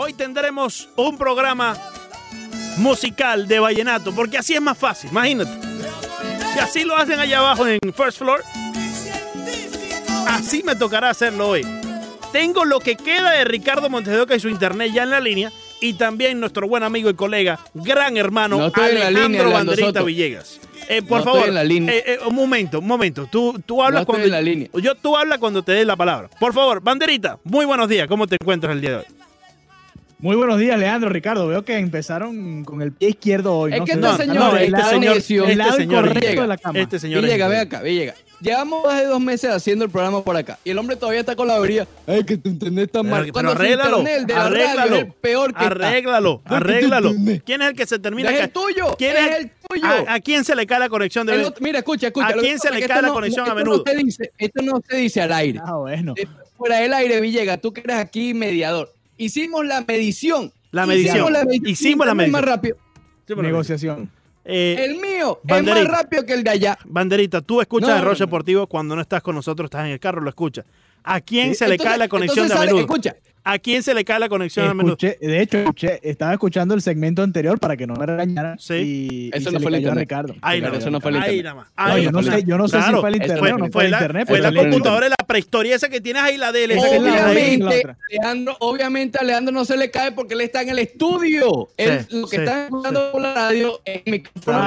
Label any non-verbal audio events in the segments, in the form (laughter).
Hoy tendremos un programa musical de vallenato, porque así es más fácil, imagínate. Si así lo hacen allá abajo en First Floor, así me tocará hacerlo hoy. Tengo lo que queda de Ricardo Montedoca y su internet ya en la línea, y también nuestro buen amigo y colega, gran hermano No Alejandro línea, Banderita. Villegas. Eh, por No favor, la línea. eh, eh, un momento, un momento. Tú, tú hablas No cuando en la línea. yo tú hablas cuando te dé la palabra. Por favor, Banderita, muy buenos días. ¿Cómo te encuentras el día de hoy? Muy buenos días, Leandro, Ricardo. Veo que empezaron con el pie izquierdo hoy. Es no que este señor, no, este lado- señor- este lado señor llega. de la cama. Este señor Villega, ve acá, Villega. Llevamos más de dos meses haciendo el programa por acá. Y el hombre todavía está con la avería. Ay, que tu internet está Pero, mal. pero su arréglalo, internet, el de la radio, arréglalo, es el peor que está. arréglalo, No, arréglalo. ¿Quién es el que se termina? Es el tuyo. ¿Quién es es el tuyo. ¿A, a quién se le cae la conexión de otro- mira, escucha, escucha. ¿A quién se le cae la no- conexión a esto menudo? No se dice, esto no se dice al aire. Ah, bueno. Eh, Fuera del aire, Villega, tú que eres aquí mediador. Hicimos la medición. La medición. Hicimos la medición. Hicimos la Es medición. más rápido. Negociación. Eh, El mío Banderita. es más rápido que el de allá. Banderita, tú escuchas No, no, Roche no. Deportivo cuando no estás con nosotros, estás en el carro, lo escuchas. ¿A quién Sí, se le entonces- cae la conexión de a sale- menudo? Escucha, ¿A quién se le cae la conexión a menudo? Escuché, de hecho, escuché- estaba escuchando el segmento anterior para que no me regañaran. Sí. Y, Eso y no se fue le el cayó a internet. Ricardo. Ahí nada le eso no fue el Ahí internet. nada más. No, Ahí yo no nada sé, yo no sé Claro, si fue el fue- internet o no fue fue el la- internet. Fue la internet- computadora de la prehistoria esa que tienes ahí, la de ahí. Obviamente. Leandro, obviamente a Leandro no se le cae porque él está en el estudio. Él, Sí, lo que sí, está escuchando por la radio es el micrófono.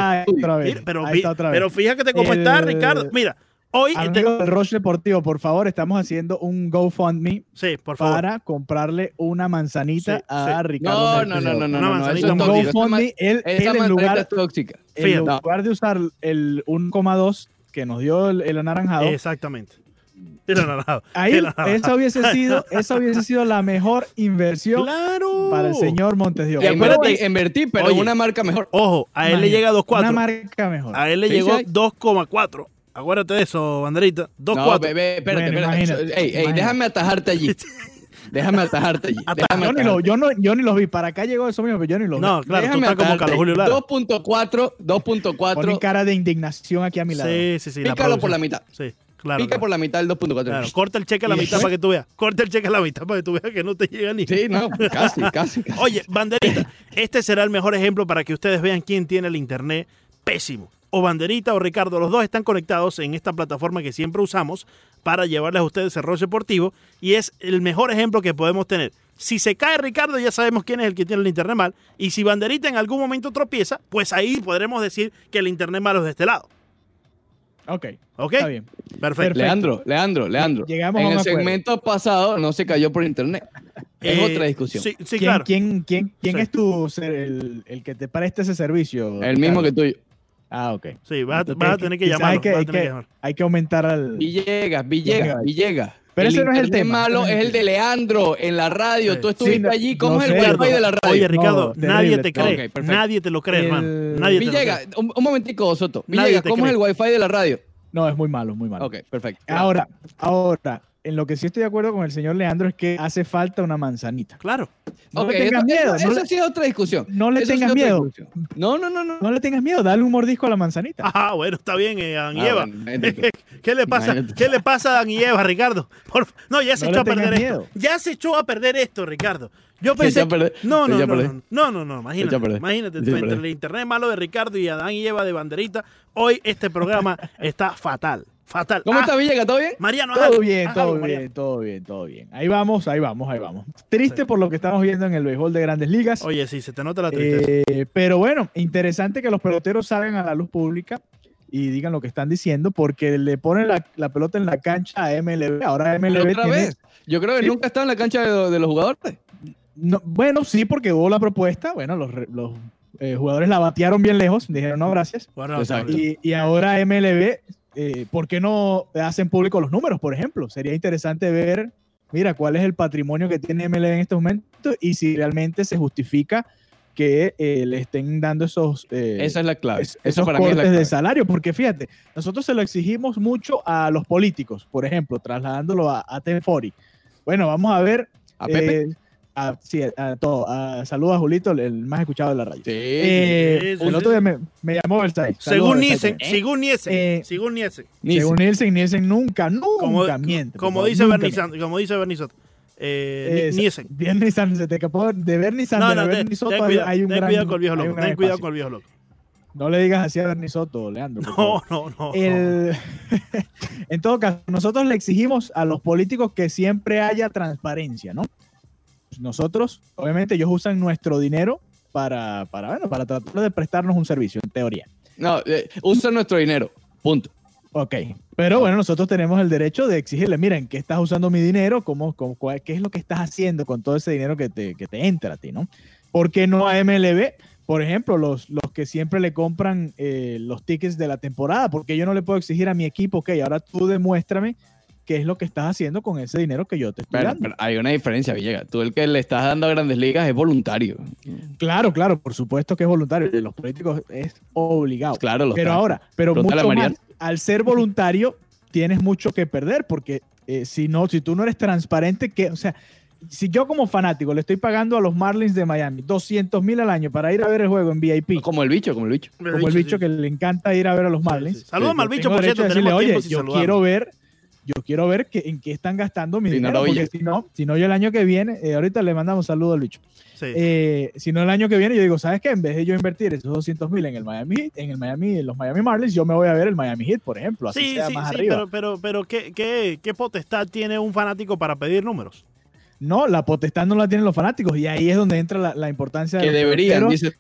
Mira, pero, Ahí vi- está otra vez. pero fíjate cómo está El- Ricardo. Mira, hoy. Amigo del Roche Deportivo, por favor, estamos haciendo un GoFundMe sí, por favor. para comprarle una manzanita Sí, a sí. Ricardo. No, Montes no, no, no, no, Una no, no, manzanita eso Un. GoFundMe, él, él en lugar, tóxica. en lugar de usar el 1,2 que nos dio el, el anaranjado, Exactamente. El anaranjado. ahí El anaranjado. esa hubiese sido esa hubiese sido la mejor inversión Claro. para el señor Montes de Oca. Y Invertí, acuérdate- invertí, pero en Oye. una marca mejor. Ojo, a él le llega a Una 2.4. marca mejor. A él le Sí, llegó sí. 2,4. Acuérdate de eso, banderita. 2,4. No, bebé, espérate, Bueno, espérate. Ey, ey, déjame atajarte allí. (laughs) Déjame atajarte allí. (laughs) Déjame Yo ni, lo, yo, no, yo ni los vi. Para acá llegó eso mismo, pero yo ni los No, vi. claro, tú Déjame estás como Carlos. Julio Lara. 2.4, Ponen 2.4. cara de indignación aquí a mi lado. Sí, sí, sí. la Pícalo por la mitad. Sí, claro. Pica claro. por la mitad del 2.4. Claro, corta el cheque a la ¿Y mitad para que tú veas. Corta el cheque a la mitad para que tú veas que no te llega ni. Sí, no, casi, (laughs) casi. casi. Oye, banderita, este será el mejor ejemplo para que ustedes vean quién tiene el internet pésimo. O banderita o Ricardo, los dos están conectados en esta plataforma que siempre usamos para llevarles a ustedes el rol deportivo y es el mejor ejemplo que podemos tener. Si se cae Ricardo, ya sabemos quién es el que tiene el internet mal. Y si Banderita en algún momento tropieza, pues ahí podremos decir que el internet malo es de este lado. Ok, ¿Ok? está bien. Perfecto. Perfecto. Leandro, Leandro, Leandro. Llegamos a en el acuerdo. segmento pasado no se cayó por internet. Es Eh, otra discusión. Sí, sí, ¿Quién, claro. quién, quién, quién Sí. es tu ser- el, el que te preste ese servicio? El mismo que tuyo. Ah, ok. Sí, vas a, Entonces, vas a tener que llamarlo. Hay que, hay, que llamar. hay que aumentar al. Villegas, Villegas. Villegas. Pero ese no es el tema, malo es es el el de Leandro en la radio. Sí. Tú estuviste Sí, no- allí. ¿Cómo no es el sé. wifi de la radio? Oye, Ricardo, No, nadie te cree. Nadie te lo cree, El- hermano. Nadie te lo cree. Villegas, un, un momentico, Soto. Te ¿cómo cree. es el wifi de la radio? No, es muy malo, muy malo. Ok, perfecto. Ahora, ahora, en lo que sí estoy de acuerdo con el señor Leandro es que hace falta una manzanita. Claro. No le tengas eso- miedo. Eso, no, eso le, sí es otra discusión. no le Eso tengas miedo. No, no, no, no. No le tengas miedo. Dale un mordisco a la manzanita. Ah, bueno, está bien, eh, Adán y Ah, Eva. bueno. (laughs) ¿Qué le pasa? Imagínate. ¿Qué le pasa a Adán y Eva, Ricardo? Por- No, ya se No echó a perder esto. Ya se echó a perder esto, Ricardo. Yo pensé. perder. No, no, no, no, no, no, imagínate. Imagínate, entre el internet malo de Ricardo y Adán y Eva de Banderita, hoy este programa (laughs) está fatal. Fatal. ¿Cómo Ah, está Villegas? ¿Todo bien? Mariano, Todo haz- bien, todo algo, bien, Mariano. todo bien, todo bien. Ahí vamos, ahí vamos, ahí vamos. Triste por lo que estamos viendo en el béisbol de grandes ligas. Oye, sí, se te nota la tristeza. Eh, pero bueno, interesante que los peloteros salgan a la luz pública y digan lo que están diciendo, porque le ponen la, la pelota en la cancha a MLB. Ahora MLB ¿Otra tiene- vez? Yo creo que Sí. nunca está en la cancha de, de los jugadores. No, bueno, sí, porque hubo la propuesta. Bueno, los, eh, jugadores la batearon bien lejos, dijeron no, gracias. Bueno, Exacto. Y, y ahora MLB, eh, ¿por qué no hacen público los números, por ejemplo? Sería interesante ver, mira, cuál es el patrimonio que tiene MLB en estos momentos y si realmente se justifica que eh, le estén dando esos, eh, Esa es la clave. es- Eso esos para mí es la cortes de salario, porque fíjate, nosotros se lo exigimos mucho a los políticos, por ejemplo, trasladándolo a, a Tenfori. Bueno, vamos a ver. ¿A Pepe? Eh, a- sí, a, todo. A- saludos a Julito, el, el más escuchado de la radio. Sí. Eh, sí, sí, el sí. otro día me, me llamó a Según Nielsen, también. según Nielsen, Eh, según Nielsen. Ni Según Nielsen, Nielsen nunca, nunca Como, miente. como dice nunca Bernie miente. Sanders- como dice Bernie Soto. eh, Eh, Ni- Nielsen. Bernie Sanders, se te escapó de Bernie No, Sanders. no, Bernie Soto ten hay- cuidado, hay un ten gran- cuidado con el viejo loco. Ten cuidado espacio. con el viejo loco. No le digas así a Bernie Soto, Leandro. (laughs) No, no, no. El- (laughs) en todo caso, nosotros le exigimos a los políticos que siempre haya transparencia, ¿no? Nosotros, obviamente, ellos usan nuestro dinero para, para, bueno, para tratar de prestarnos un servicio, en teoría. No, eh, usa nuestro dinero. Punto. Ok, pero bueno, nosotros tenemos el derecho de exigirle, miren, ¿qué estás usando mi dinero? ¿Cómo, cómo- cuál- ¿Qué es lo que estás haciendo con todo ese dinero que te, que te entra a ti, no? ¿Por qué no a MLB? Por ejemplo, los, los que siempre le compran eh, los tickets de la temporada, porque yo no le puedo exigir a mi equipo, ok, ahora tú demuéstrame qué es lo que estás haciendo con ese dinero que yo te estoy Pero, dando. pero hay una diferencia, Villegas. Tú el que le estás dando a grandes ligas es voluntario. Claro, claro, por supuesto que es voluntario, y los políticos es obligado. Claro, lo Pero ahora, pero a mucho más, al ser voluntario, tienes mucho que perder, porque eh, si no, si tú no eres transparente, que, o sea, si yo como fanático le estoy pagando a los Marlins de Miami 200 mil al año para ir a ver el juego en VIP, Como el bicho, como el bicho. como el bicho sí. que le encanta ir a ver a los Marlins. sí. Saludamos yo al bicho, por cierto, decirle, Oye, yo saludarlo". quiero ver, yo quiero ver que, en qué están gastando mi Si no dinero, lo porque si no, si no yo el año que viene, eh, ahorita le mandamos saludo al bicho. Sí. Eh, si no el año que viene, yo digo, ¿sabes qué? En vez de yo invertir esos 200 mil en el Miami Heat, en el Miami, en los Miami Marlins, yo me voy a ver el Miami Heat, por ejemplo, así sí, sea sí, más sí, arriba. pero, pero, pero ¿qué, qué, ¿qué potestad tiene un fanático para pedir números? No, la potestad no la tienen los fanáticos y ahí es donde entra la, la importancia de Que los deberían, dice.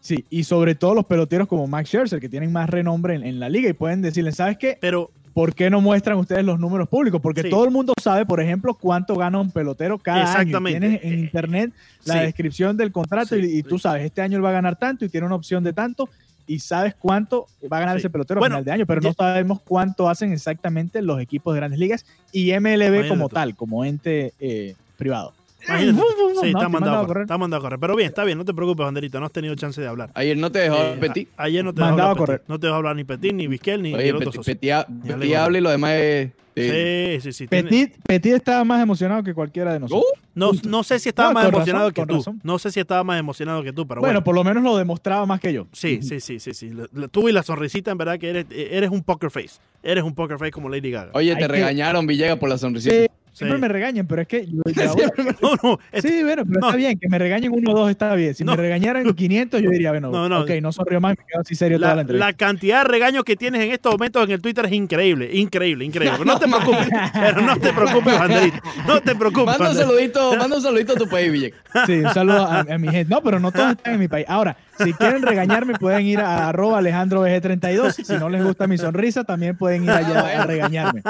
Sí, y sobre todo los peloteros como Max Scherzer, que tienen más renombre en, en la liga y pueden decirle, ¿sabes qué? Pero ¿Por qué no muestran ustedes los números públicos? Porque Sí. todo el mundo sabe, por ejemplo, cuánto gana un pelotero cada año. Exactamente. Tienes en internet la Sí. descripción del contrato Sí, y, y tú sabes, este año él va a ganar tanto y tiene una opción de tanto y sabes cuánto va a ganar ese pelotero Bueno, a final de año, pero no sabemos cuánto hacen exactamente los equipos de grandes ligas y MLB como tal, como ente eh, privado. Imagínate. Sí, está te mandado, a correr. Está mandado a correr. Pero bien, está bien, no te preocupes, Banderita, no has tenido chance de hablar. Ayer no te dejó Eh, Petit. a- ayer no te dejó hablar a correr. Petit. No te dejó hablar ni Petit, ni Vizquel, ni, Oye, el otro Petit, socio. Petit Petit habla y lo demás es. eh, Sí, sí, sí. tiene- Petit, Petit estaba más emocionado que cualquiera de nosotros. Uh, No, no sé si estaba No, más emocionado razón, que tú. razón. No sé si estaba más emocionado que tú, pero bueno, bueno. por lo menos lo demostraba más que yo. Sí, sí, sí, sí, sí. Tú y la sonrisita, en verdad que eres, eres un poker face. Eres un poker face como Lady Gaga. Oye, Hay te que- regañaron, Villegas, por la sonrisita. Sí. Siempre me regañan, pero es que yo- (laughs) No, no. es- Sí, bueno, pero No. está bien, que me regañen uno o dos está bien. Si No. me regañaran (laughs) 500, yo diría, bueno, No, no. ok, no sonrío más, me quedo así serio toda la La, entrevista. la cantidad de regaños que tienes en estos momentos en el Twitter es increíble, increíble, increíble. (laughs) Pero no te preocupes, pero no te preocupes, Banderita. No te preocupes. Manda un saludito, manda un saludito a tu país, Villegas. Sí, un saludo a, a mi gente. No, pero no todos están en mi país. Ahora, si quieren regañarme, pueden ir a arroba Alejandro BG32. Si no les gusta mi sonrisa, también pueden ir allá a regañarme.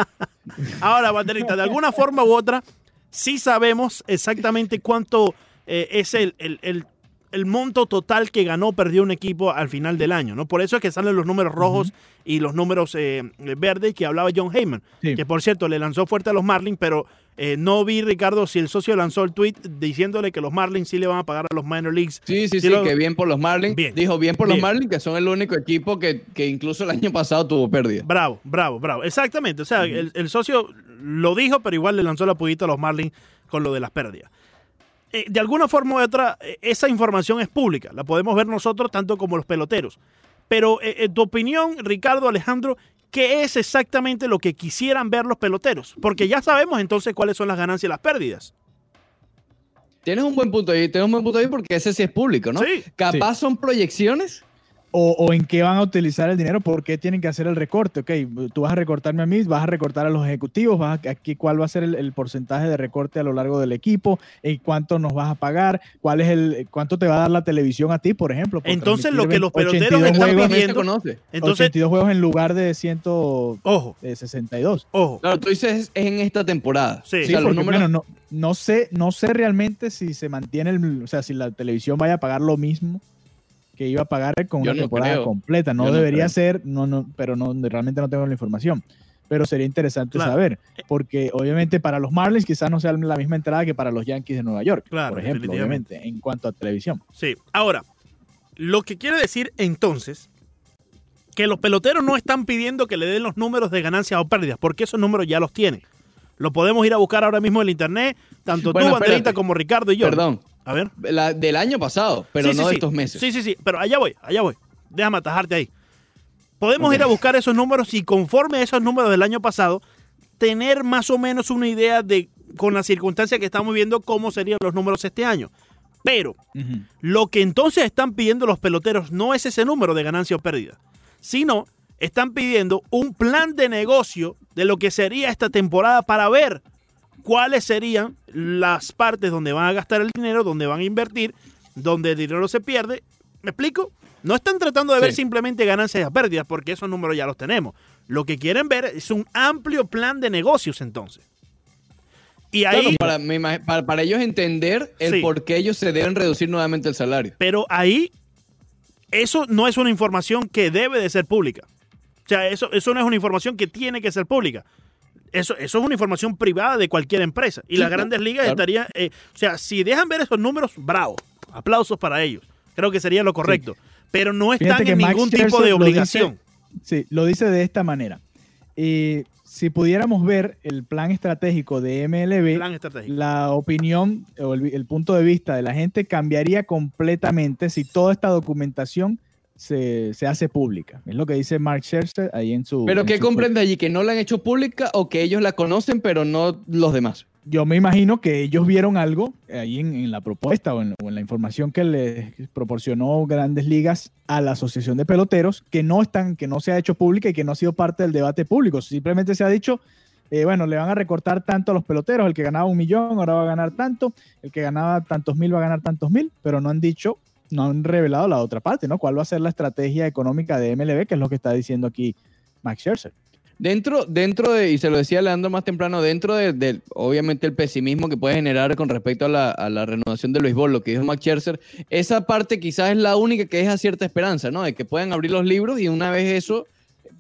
Ahora, Banderita, de alguna forma u otra, sí sabemos exactamente cuánto eh, es el, el- el- el monto total que ganó o perdió un equipo al final del año, ¿no? Por eso es que salen los números rojos y los números eh, verdes que hablaba John Heyman, Sí. que por cierto le lanzó fuerte a los Marlins, pero eh, no vi, Ricardo, si el socio lanzó el tweet diciéndole que los Marlins sí le van a pagar a los minor leagues. Sí, sí, Sí sí, lo- que bien por los Marlins. Bien. Dijo bien por Bien. los Marlins, que son el único equipo que, que incluso el año pasado tuvo pérdida. Bravo, bravo, bravo. Exactamente. O sea, el, el socio lo dijo, pero igual le lanzó la pullita a los Marlins con lo de las pérdidas. Eh, de alguna forma u otra, eh, esa información es pública. La podemos ver nosotros tanto como los peloteros. Pero, eh, en tu opinión, Ricardo, Alejandro, ¿qué es exactamente lo que quisieran ver los peloteros? Porque ya sabemos entonces cuáles son las ganancias y las pérdidas. Tienes un buen punto ahí, tienes un buen punto ahí porque ese sí es público, ¿no? Sí. Capaz son proyecciones. O, o en qué van a utilizar el dinero, por qué tienen que hacer el recorte. Ok, tú vas a recortarme a mí, vas a recortar a los ejecutivos, vas a, aquí cuál va a ser el, el porcentaje de recorte a lo largo del equipo, y cuánto nos vas a pagar, cuál es el, cuánto te va a dar la televisión a ti, por ejemplo. por Entonces, lo que los 82 peloteros están juegos, pidiendo- conoce. Entonces, 82 juegos en lugar de 162. ojo, ojo. Claro, tú dices es en esta temporada. Sí. O Sí, sea, los porque, números. bueno, no, no sé, no sé realmente si se mantiene el, o sea, si la televisión vaya a pagar lo mismo que iba a pagar con Yo una no temporada creo. completa. No debería creo. ser, no, no, pero no, realmente no tengo la información. Pero sería interesante Claro. saber, porque obviamente para los Marlins quizás no sea la misma entrada que para los Yankees de Nueva York, Claro, por ejemplo, obviamente, en cuanto a televisión. Sí. Ahora, lo que quiere decir entonces que los peloteros no están pidiendo que le den los números de ganancias o pérdidas, porque esos números ya los tienen. Lo podemos ir a buscar ahora mismo en el internet, tanto Bueno, tú, Banderita, espérate. como Ricardo y yo. Perdón, A ver. la, del año pasado, pero Sí, sí, no de estos meses. Sí, sí, sí, pero allá voy, allá voy. Déjame atajarte ahí. Podemos ir a buscar esos números y conforme a esos números del año pasado, tener más o menos una idea de con la circunstancia que estamos viendo cómo serían los números este año. Pero lo que entonces están pidiendo los peloteros no es ese número de ganancia o pérdida, sino están pidiendo un plan de negocio de lo que sería esta temporada para ver cuáles serían las partes donde van a gastar el dinero, donde van a invertir, donde el dinero se pierde. ¿Me explico? No están tratando de ver simplemente ganancias y pérdidas, porque esos números ya los tenemos. Lo que quieren ver es un amplio plan de negocios entonces. Y ahí, Claro, para, ellos entender el Sí. por qué ellos se deben reducir nuevamente el salario. pero ahí, eso no es una información que debe de ser pública. O sea, eso, eso no es una información que tiene que ser pública. Eso, eso es una información privada de cualquier empresa. Y Sí, las grandes ligas claro. estarían... eh, o sea, si dejan ver esos números, bravo. Aplausos para ellos. Creo que sería lo correcto. Pero no están Fíjate en Max ningún tipo de lo obligación. Sí, lo dice de esta manera. Eh, si pudiéramos ver el plan estratégico de MLB, Plan estratégico. la opinión o el, el punto de vista de la gente cambiaría completamente si toda esta documentación se, se hace pública. Es lo que dice Mark Scherzer ahí en su... Pero en ¿qué su- comprende allí? ¿Que no la han hecho pública o que ellos la conocen pero no los demás? Yo me imagino que ellos vieron algo ahí en, en la propuesta o en, o en la información que les proporcionó Grandes Ligas a la Asociación de Peloteros que no están, que no se ha hecho pública y que no ha sido parte del debate público. Simplemente se ha dicho, eh, bueno, le van a recortar tanto a los peloteros, el que ganaba un millón ahora va a ganar tanto, el que ganaba tantos mil va a ganar tantos mil, pero no han dicho, no han revelado la otra parte, ¿no? ¿Cuál va a ser la estrategia económica de MLB, que es lo que está diciendo aquí Max Scherzer? Dentro, dentro de, y se lo decía Leandro más temprano, dentro de, del- obviamente el pesimismo que puede generar con respecto a la, a la renovación del béisbol, lo que dijo Max Scherzer, esa parte quizás es la única que deja cierta esperanza, ¿no? De que puedan abrir los libros y una vez eso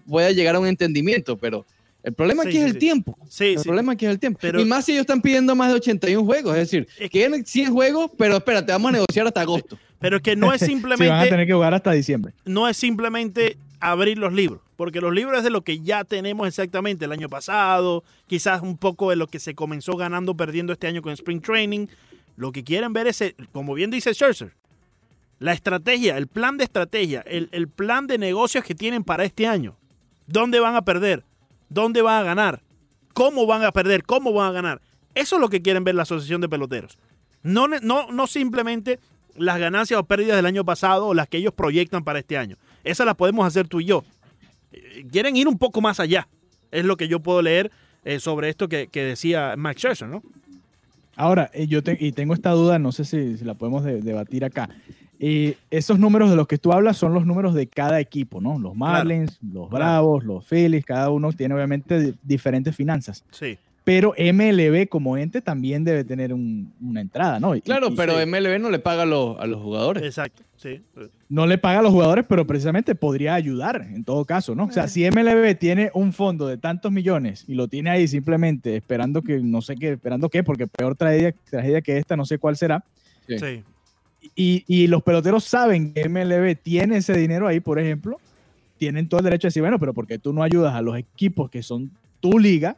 pueda llegar a un entendimiento, pero el problema Sí, aquí sí, es el sí. tiempo. Sí, el sí. problema aquí es el tiempo. Pero- y más si ellos están pidiendo más de 81 juegos, es decir, Es que- quieren 100 juegos, pero espérate, vamos a negociar hasta agosto. Pero que no es (laughs) Sí, van a simplemente... tener que jugar hasta diciembre. no es simplemente abrir los libros, porque los libros es de lo que ya tenemos exactamente el año pasado, quizás un poco de lo que se comenzó ganando, perdiendo este año con Spring Training. Lo que quieren ver es, el- como bien dice Scherzer, la estrategia, el plan de estrategia, el, el plan de negocios que tienen para este año. ¿Dónde van a perder? ¿Dónde van a ganar? ¿Cómo van a perder? ¿Cómo van a ganar? Eso es lo que quieren ver la Asociación de Peloteros. No, no, no simplemente las ganancias o pérdidas del año pasado o las que ellos proyectan para este año. Esas las podemos hacer tú y yo. Eh, Quieren ir un poco más allá. Es lo que yo puedo leer eh, sobre esto que, que decía Max Scherzer, ¿no? Ahora, eh, yo te- y tengo esta duda, no sé si, si la podemos de- debatir acá. Eh, esos números de los que tú hablas son los números de cada equipo, ¿no? Los Marlins, los. Bravos, los Phillies, cada uno tiene obviamente di- diferentes finanzas. Sí. Pero MLB como ente también debe tener un- una entrada, ¿no? Y- Claro, y pero MLB no le paga a los, a los jugadores. Exacto. Sí. no le paga a los jugadores, pero precisamente podría ayudar en todo caso, ¿no? O sea, si MLB tiene un fondo de tantos millones y lo tiene ahí simplemente esperando que, no sé qué, esperando qué, porque peor tragedia, tragedia que esta, no sé cuál será, Sí. Sí. y, y los peloteros saben que MLB tiene ese dinero ahí, por ejemplo, tienen todo el derecho de decir, bueno, pero porque tú no ayudas a los equipos que son tu liga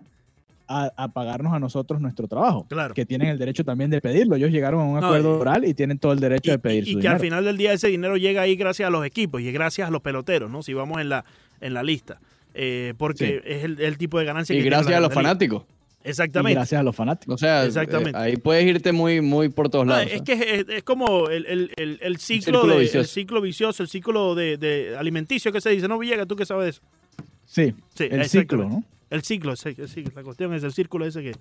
a, a pagarnos a nosotros nuestro trabajo? Claro. Que tienen el derecho también de pedirlo. Ellos llegaron a un No, acuerdo y- oral y tienen todo el derecho Y, de pedir y- y su que al final del día ese dinero llega ahí gracias a los equipos y gracias a los peloteros, ¿no? Si vamos en la, en la lista. Eh, porque es el, el tipo de ganancia Y que tiene gracias a los fanáticos. Y Exactamente. gracias a los fanáticos. O sea, Exactamente. eh, ahí puedes irte muy, muy por todos No, lados. es que es, es como el, el- el- el ciclo, de- vicioso. el ciclo vicioso, el ciclo de, de alimenticio que se dice. No, Villegas, tú que sabes de eso. Sí, Sí, el exactamente. ciclo, ¿no? El ciclo. La cuestión es el círculo ese que,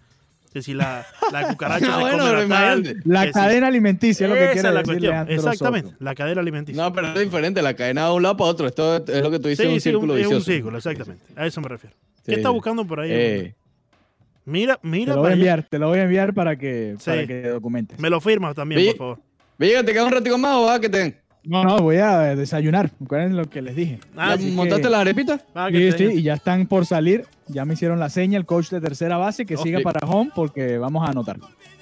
que si la, la (laughs) cucaracha Ah, se bueno, come la tal, imagínate. La que si- cadena alimenticia es lo que quiere es la decir cuestión. Leandro Exactamente, Soto. la cadena alimenticia. No, pero es diferente. La cadena de un lado para otro. Esto es lo que tú dices, sí, un sí, círculo un- es vicioso. un círculo, exactamente. A eso me refiero. Sí, ¿Qué está buscando por ahí? Eh, Mira, Te mira, lo voy a enviar, te lo voy a enviar para que, Sí. para que documentes. Me lo firmas también, por favor. Villegas, ¿te quedas un ratico más o vas a que te den? No, no, voy a desayunar. Recuerden lo que les dije. Ah, ¿Ya así montaste que- las arepitas? Ah, Sí, sí, y ya están por salir. Ya me hicieron la seña el coach de tercera base que siga para home porque vamos a anotar.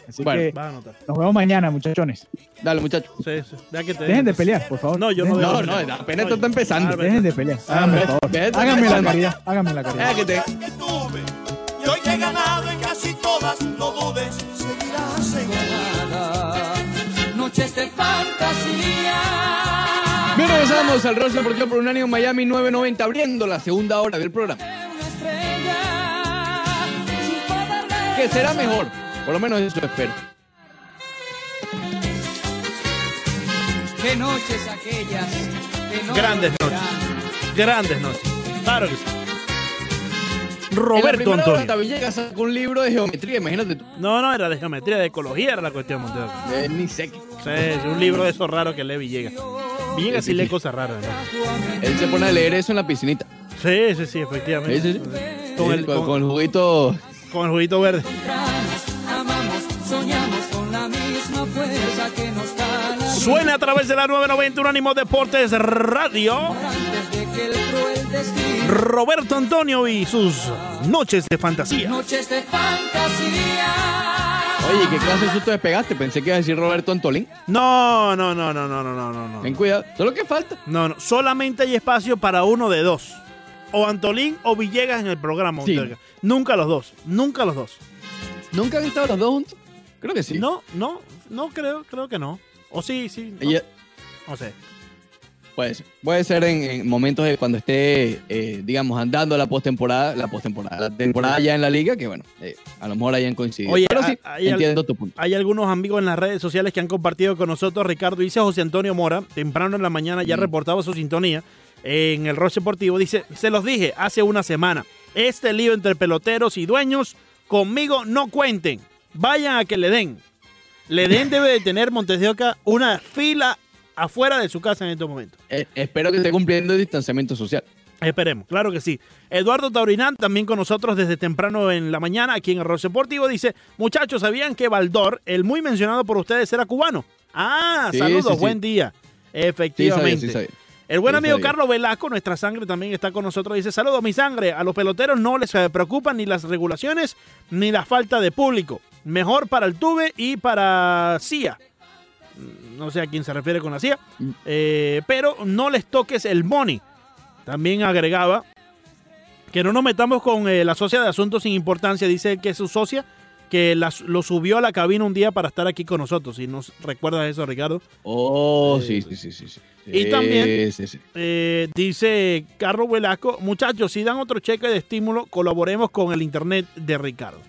Así Bueno, que Vas a anotar. nos vemos mañana, muchachones. Dale, muchacho. Sí, sí. Ya que te Dejen de pelear, por favor. No, yo no Dejen- veo. No, no, apenas No, esto está empezando. Ah, Dejen de pelear. Ah, Háganme favor. ve- Háganme la caridad. Háganme la caridad. que te y hoy he ganado en casi todas, no dudes, seguirás en ganada. Noches de fantasía. Bien, regresamos al Ross Deportivo por Unánimo Miami 990, abriendo la segunda hora del programa. ¿Qué será mejor? Por lo menos eso espero. Qué noches aquellas que no Grandes volverán. Grandes noches. Claro que sí. En la Roberto hora, Antonio. David Villegas sacó un libro de geometría, imagínate tú. No, no, era de geometría, de ecología era la cuestión, Montero. Eh, ni sé qué. Sí, es un libro de esos raros que lee Villegas. Villegas sí lee cosas raras, ¿no? Él se pone a leer eso en la piscinita. Sí, sí, sí, efectivamente. Sí, sí, sí. Con, el, con, con- con el juguito. con el juguito verde. Suena a través de la 990 Unánimo Deportes Radio. Roberto Antonio y sus noches de fantasía. Noches de fantasía. Oye, ¿qué clase de susto despegaste? Pensé que iba a decir Roberto Antolín. No, no, no, no, no, no, no, no, no. Ten cuidado. Solo que falta. No, no. Solamente hay espacio para uno de dos. O Antolín o Villegas en el programa. Sí. Nunca los dos. Nunca los dos. ¿Nunca han estado los dos juntos? Creo que sí. No, no, no creo, creo que no. O sí, sí. no, no sé. Puede ser. Puede ser en, en momentos de cuando esté, eh, digamos, andando la postemporada, la postemporada, la temporada ya en la liga, que bueno, eh, a lo mejor hayan coincidido. Oye, Pero hay- sí, hay al- entiendo tu punto. Hay algunos amigos en las redes sociales que han compartido con nosotros. Ricardo dice José Antonio Mora, temprano en la mañana ya Mm. reportaba su sintonía en el Roche Deportivo. Dice, se los dije hace una semana, este lío entre peloteros y dueños, conmigo no cuenten. Vayan a que le den. Le den debe de tener Montes de Oca una fila afuera de su casa en estos momentos. Eh, espero que esté cumpliendo el distanciamiento social. Esperemos, claro que sí. Eduardo Taurinán, también con nosotros desde temprano en la mañana, aquí en el Roche Deportivo, dice, muchachos, ¿sabían que Baldor, el muy mencionado por ustedes, era cubano? Ah, Sí, saludos, sí, buen día. Sí, sabía, Efectivamente. sí, sabía. El buen amigo sabía. Carlos Velasco, nuestra sangre, también está con nosotros. Dice, saludos, mi sangre. A los peloteros no les eh, preocupan ni las regulaciones ni la falta de público. Mejor para el Tuve y para CIA. No sé a quién se refiere con la CIA. Mm. Eh, pero no les toques el money. También agregaba que no nos metamos con eh, la socia de asuntos sin importancia. Dice que es su socia que la- lo subió a la cabina un día para estar aquí con nosotros. Si nos recuerdas eso, Ricardo. Oh, Eh, sí, sí, sí, sí. sí. y también- Sí, sí. Dice Carlos Velasco, muchachos, si dan otro cheque de estímulo, colaboremos con el internet de Ricardo.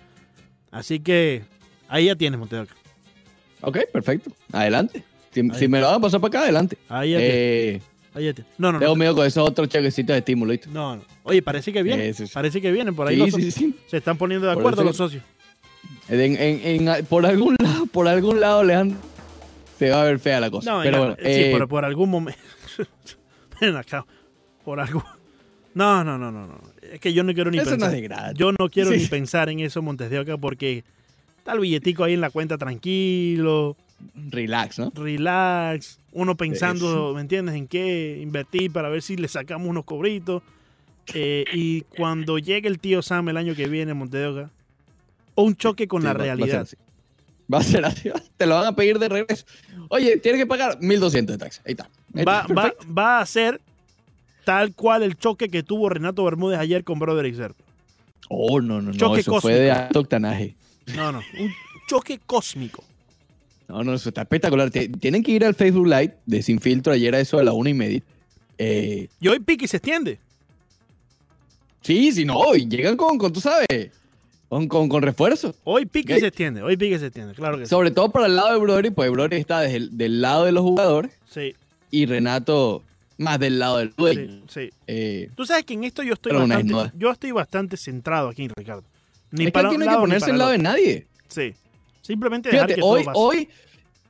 Así que ahí ya tienes, Montero. Ok, perfecto. Adelante. Si, me lo van a pasar para acá, adelante. Ahí. Eh. No, no, tengo no. miedo con esos otros chequecitos de estímulo, ¿viste? No, no. Oye, parece que vienen. Eh, sí, sí. Parece que vienen por ahí. Sí, los sí. Se están poniendo de acuerdo los socios. En- en- en- por algún lado, por algún lado le han se va a ver fea la cosa. No, pero bueno, sí, eh, pero por algún momento. (laughs) Ven acá. Por algún. No, no, no, no, no. Es que yo no quiero ni eso no pensar. es de gratis. Yo no quiero ni pensar en eso, Montes de Oca, porque está el billetico ahí en la cuenta tranquilo, Relax, ¿no? relax, uno pensando, ¿me entiendes?, en qué invertir para ver si le sacamos unos cobritos. Eh, y (laughs) cuando llegue el tío Sam el año que viene, Montes de Oca, un choque con Sí, la va- va a ser realidad. así. Va a ser así. (laughs) Te lo van a pedir de regreso. Oye, tienes que pagar 1200 de taxi. Ahí está. Ahí Va, está, va, perfecto. va a ser tal cual el choque que tuvo Renato Bermúdez ayer con Broderick Serpa. Oh, no, no, no. Choque eso fue de alto octanaje. No, no, un choque cósmico. No, no, eso está espectacular. Tienen que ir al Facebook Live de Sin Filtro ayer a eso a la una y media. Eh, Y hoy Piqui se extiende. sí, sí, no. Y llegan con, con tú sabes, con, con, con refuerzo. Hoy Piqui Ok. se extiende, hoy Piqui se extiende, claro que sí. Sobre todo para el lado de Brody, pues Brody está desde el- del lado de los jugadores Sí, y Renato más del lado del dueño. sí, sí. Eh, Tú sabes que en esto yo estoy bastante, yo estoy bastante centrado aquí, Ricardo. Ni es que para no hay que ponerse al lado de nadie. Sí. Simplemente dejar Fíjate, que hoy, todo hoy,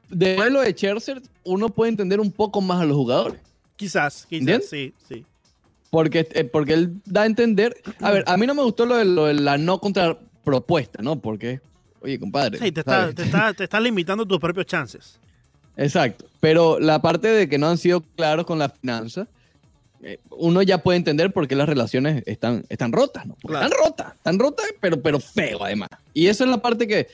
de lo de Scherzer, uno puede entender un poco más a los jugadores. Quizás, quizás, ¿Entiendes? sí, sí. Porque, eh, porque él da a entender. A ver, a mí no me gustó lo de, lo de la no contrapropuesta, ¿no? Porque, oye, compadre. Sí, te está, te, está, (laughs) te está limitando tus propios chances. Exacto. Pero la parte de que no han sido claros con la finanza, uno ya puede entender por qué las relaciones están, están rotas, ¿no? Claro. Están rotas, están rotas, pero, pero feo además. Y eso es la parte que,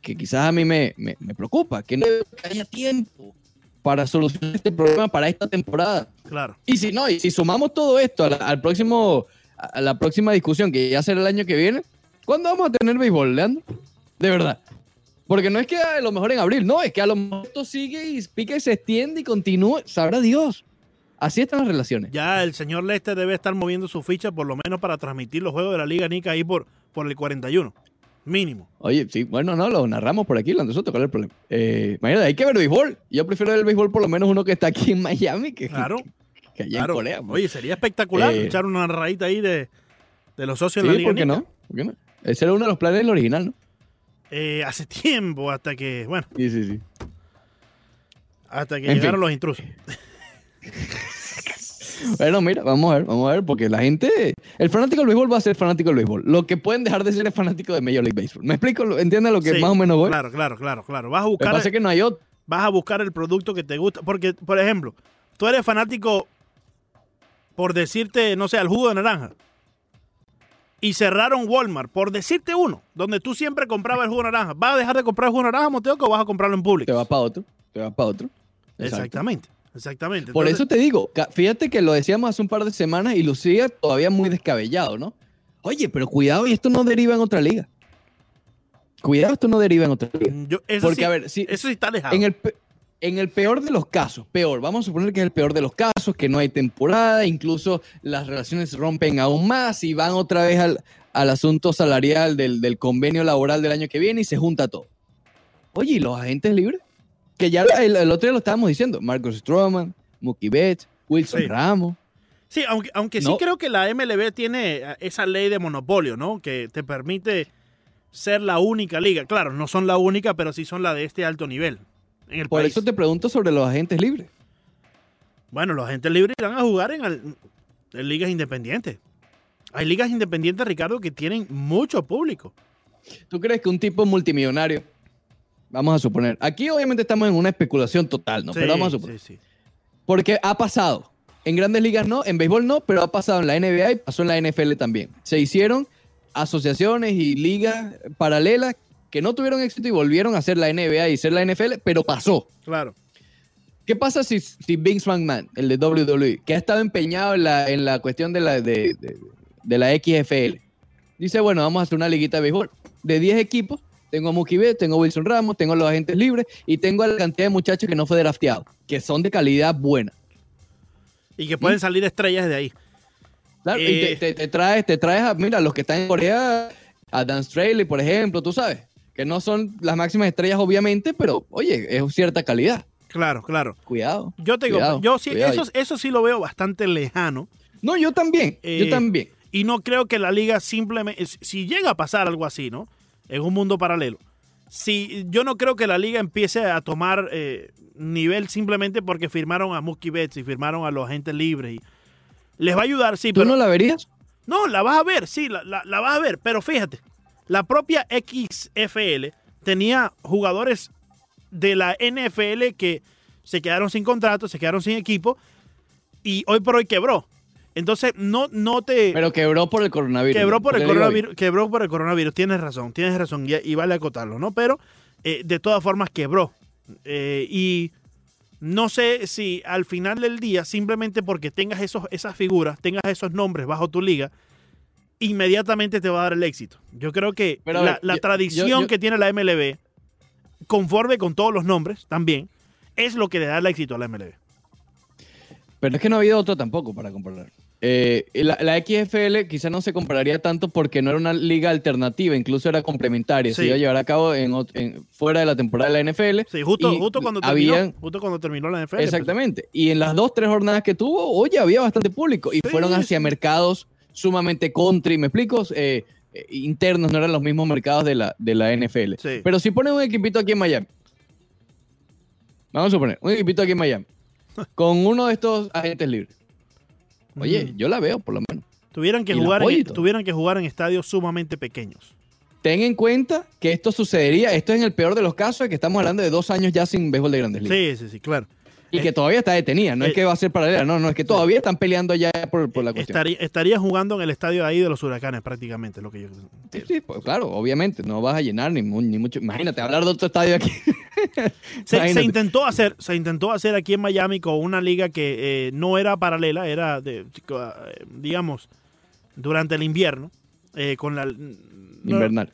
que quizás a mí me, me- me preocupa, que no haya tiempo para solucionar este problema para esta temporada. Claro. Y si no, y si sumamos todo esto la- al próximo, a la próxima discusión que ya será el año que viene, ¿cuándo vamos a tener béisbol, Leandro? De verdad. Porque no es que a lo mejor en abril, no, es que a lo mejor esto sigue y pica y se extiende y continúa, sabrá Dios. Así están las relaciones. Ya el señor Lester debe estar moviendo su ficha por lo menos para transmitir los juegos de la Liga Nica ahí por, por el 41. Mínimo. Oye, sí, bueno, no, lo narramos por aquí, nosotros, ¿cuál es el problema? Eh, imagínate, hay que ver béisbol. Yo prefiero ver el béisbol por lo menos uno que está aquí en Miami que, Claro. que, que allá claro. en Corea. pues. Oye, sería espectacular Eh, echar una narradita ahí de, de los socios sí, de la Liga ¿por qué Nica. no? ¿Por qué no? Ese era uno de los planes del original, ¿no? Eh, hace tiempo, hasta que, bueno, Sí, sí, sí. hasta que En llegaron fin. los intrusos. (laughs) (laughs) Bueno, mira, vamos a ver, vamos a ver, porque la gente, el fanático del béisbol va a ser fanático del béisbol. Lo que pueden dejar de ser es fanático de Major League Baseball. ¿Me explico? ¿Lo- ¿Entiendes lo que Sí, más o menos voy? Claro, claro, claro, claro. Vas a buscar, pasa es que no hay otro. vas a buscar el producto que te gusta. Porque, por ejemplo, tú eres fanático, por decirte, no sé, al jugo de naranja. Y cerraron Walmart, por decirte uno, donde tú siempre comprabas el jugo de naranja. ¿Vas a dejar de comprar el jugo de naranja, Moteoco, o vas a comprarlo en público? Te va para otro, te va para otro. Exacto. Exactamente, exactamente. Por eso te digo, fíjate que lo decíamos hace un par de semanas y lucía todavía muy descabellado, ¿no? Oye, pero cuidado, y esto no deriva en otra liga. Cuidado, esto no deriva en otra liga. yo- eso Porque, sí- a ver, si, eso sí está alejado. en el, pe- en el peor de los casos, peor, vamos a suponer que es el peor de los casos, que no hay temporada, incluso las relaciones se rompen aún más y van otra vez al, al asunto salarial del, del convenio laboral del año que viene y se junta todo. Oye, ¿y los agentes libres? Que ya el, el otro día lo estábamos diciendo, Marcos Stroman, Mookie Betts, Wilson Sí. Ramos. Sí, aunque, aunque sí creo que la MLB tiene eh, esa ley de monopolio, ¿no? Que te permite ser la única liga. Claro, no son la única, pero sí son la de este alto nivel en el Por país. eso te pregunto sobre los agentes libres. Bueno, los agentes libres irán a jugar en, en ligas independientes. Hay ligas independientes, Ricardo, que tienen mucho público. ¿Tú crees que un tipo multimillonario, vamos a suponer, aquí obviamente estamos en una especulación total, ¿no? Sí, Pero vamos a suponer. sí, sí. Porque ha pasado. En grandes ligas no, en béisbol no, pero ha pasado en la NBA y pasó en la NFL también. Se hicieron asociaciones y ligas paralelas que no tuvieron éxito y volvieron a ser la NBA y ser la NFL, pero pasó. Claro. ¿Qué pasa si, si Vince McMahon, el de WWE, que ha estado empeñado en la, en la cuestión de la, de, de- de la XFL, dice, bueno, vamos a hacer una liguita de béisbol de 10 equipos, tengo a Mookie Betts, tengo a Wilson Ramos, tengo a los agentes libres y tengo a la cantidad de muchachos que no fue drafteado, que son de calidad buena. Y que pueden salir estrellas de ahí. Claro, y Eh. te, te- te traes, te traes a, mira, los que están en Corea, a Dan Straley, por ejemplo, tú sabes, que no son las máximas estrellas, obviamente, pero oye, es cierta calidad. Claro, claro. Cuidado. Yo te digo, Cuidado, yo sí, cuidado. eso, eso sí lo veo bastante lejano. No, yo también, Eh, yo también. Y no creo que la liga simplemente, si llega a pasar algo así, ¿no? En un mundo paralelo. Si, yo no creo que la liga empiece a tomar eh, nivel simplemente porque firmaron a Mookie Betts y firmaron a los agentes libres. Y les va a ayudar, sí, ¿Tú pero no la verías? no, la vas a ver, sí, la, la- la vas a ver, pero fíjate, la propia XFL tenía jugadores de la NFL que se quedaron sin contrato, se quedaron sin equipo y hoy por hoy quebró. Entonces, no, no te... Pero quebró por el coronavirus. Quebró por el coronavirus, quebró por el coronavirus, tienes razón, tienes razón, y, y vale acotarlo, ¿no? Pero eh, de todas formas quebró. Eh, y no sé si al final del día, simplemente porque tengas esos, esas figuras, tengas esos nombres bajo tu liga, inmediatamente te va a dar el éxito. Yo creo que Pero la, ver, la yo- tradición yo- yo- que tiene la MLB, conforme con todos los nombres también, es lo que le da el éxito a la MLB. Pero es que no ha habido otro tampoco para comparar. Eh, la, la XFL quizá no se compararía tanto porque no era una liga alternativa, incluso era complementaria. Se iba a llevar a cabo en, ot- en- fuera de la temporada de la NFL. Sí, justo, cuando terminó, justo cuando terminó la NFL. pues. Exactamente. Y en las dos, tres jornadas que tuvo, oye, había bastante público. Y Sí, fueron hacia sí. mercados sumamente country, ¿me explico? Eh, eh, internos, no eran los mismos mercados de la, de la NFL. Sí. Pero si ponen un equipito aquí en Miami, vamos a suponer, un equipito aquí en Miami, (laughs) con uno de estos agentes libres. Oye, yo la veo por lo menos. Tuvieran que, Y jugar en, tuvieran que jugar en estadios sumamente pequeños. Ten en cuenta que esto sucedería, esto es en el peor de los casos, que estamos hablando de dos años ya sin béisbol de grandes ligas. Sí, sí, sí, claro. Y que todavía está detenida, no eh, es que va a ser paralela, no, no, es que todavía están peleando ya por, por la cuestión. Estaría, estaría jugando en el estadio ahí de los huracanes prácticamente, lo que yo Sí, sí, pues claro, obviamente, no vas a llenar ni mucho. Imagínate, hablar de otro estadio aquí. (laughs) (laughs) se, intentó hacer, se intentó hacer aquí en Miami con una liga que eh, no era paralela, era de, eh, digamos, durante el invierno, eh, con la no- Invernal.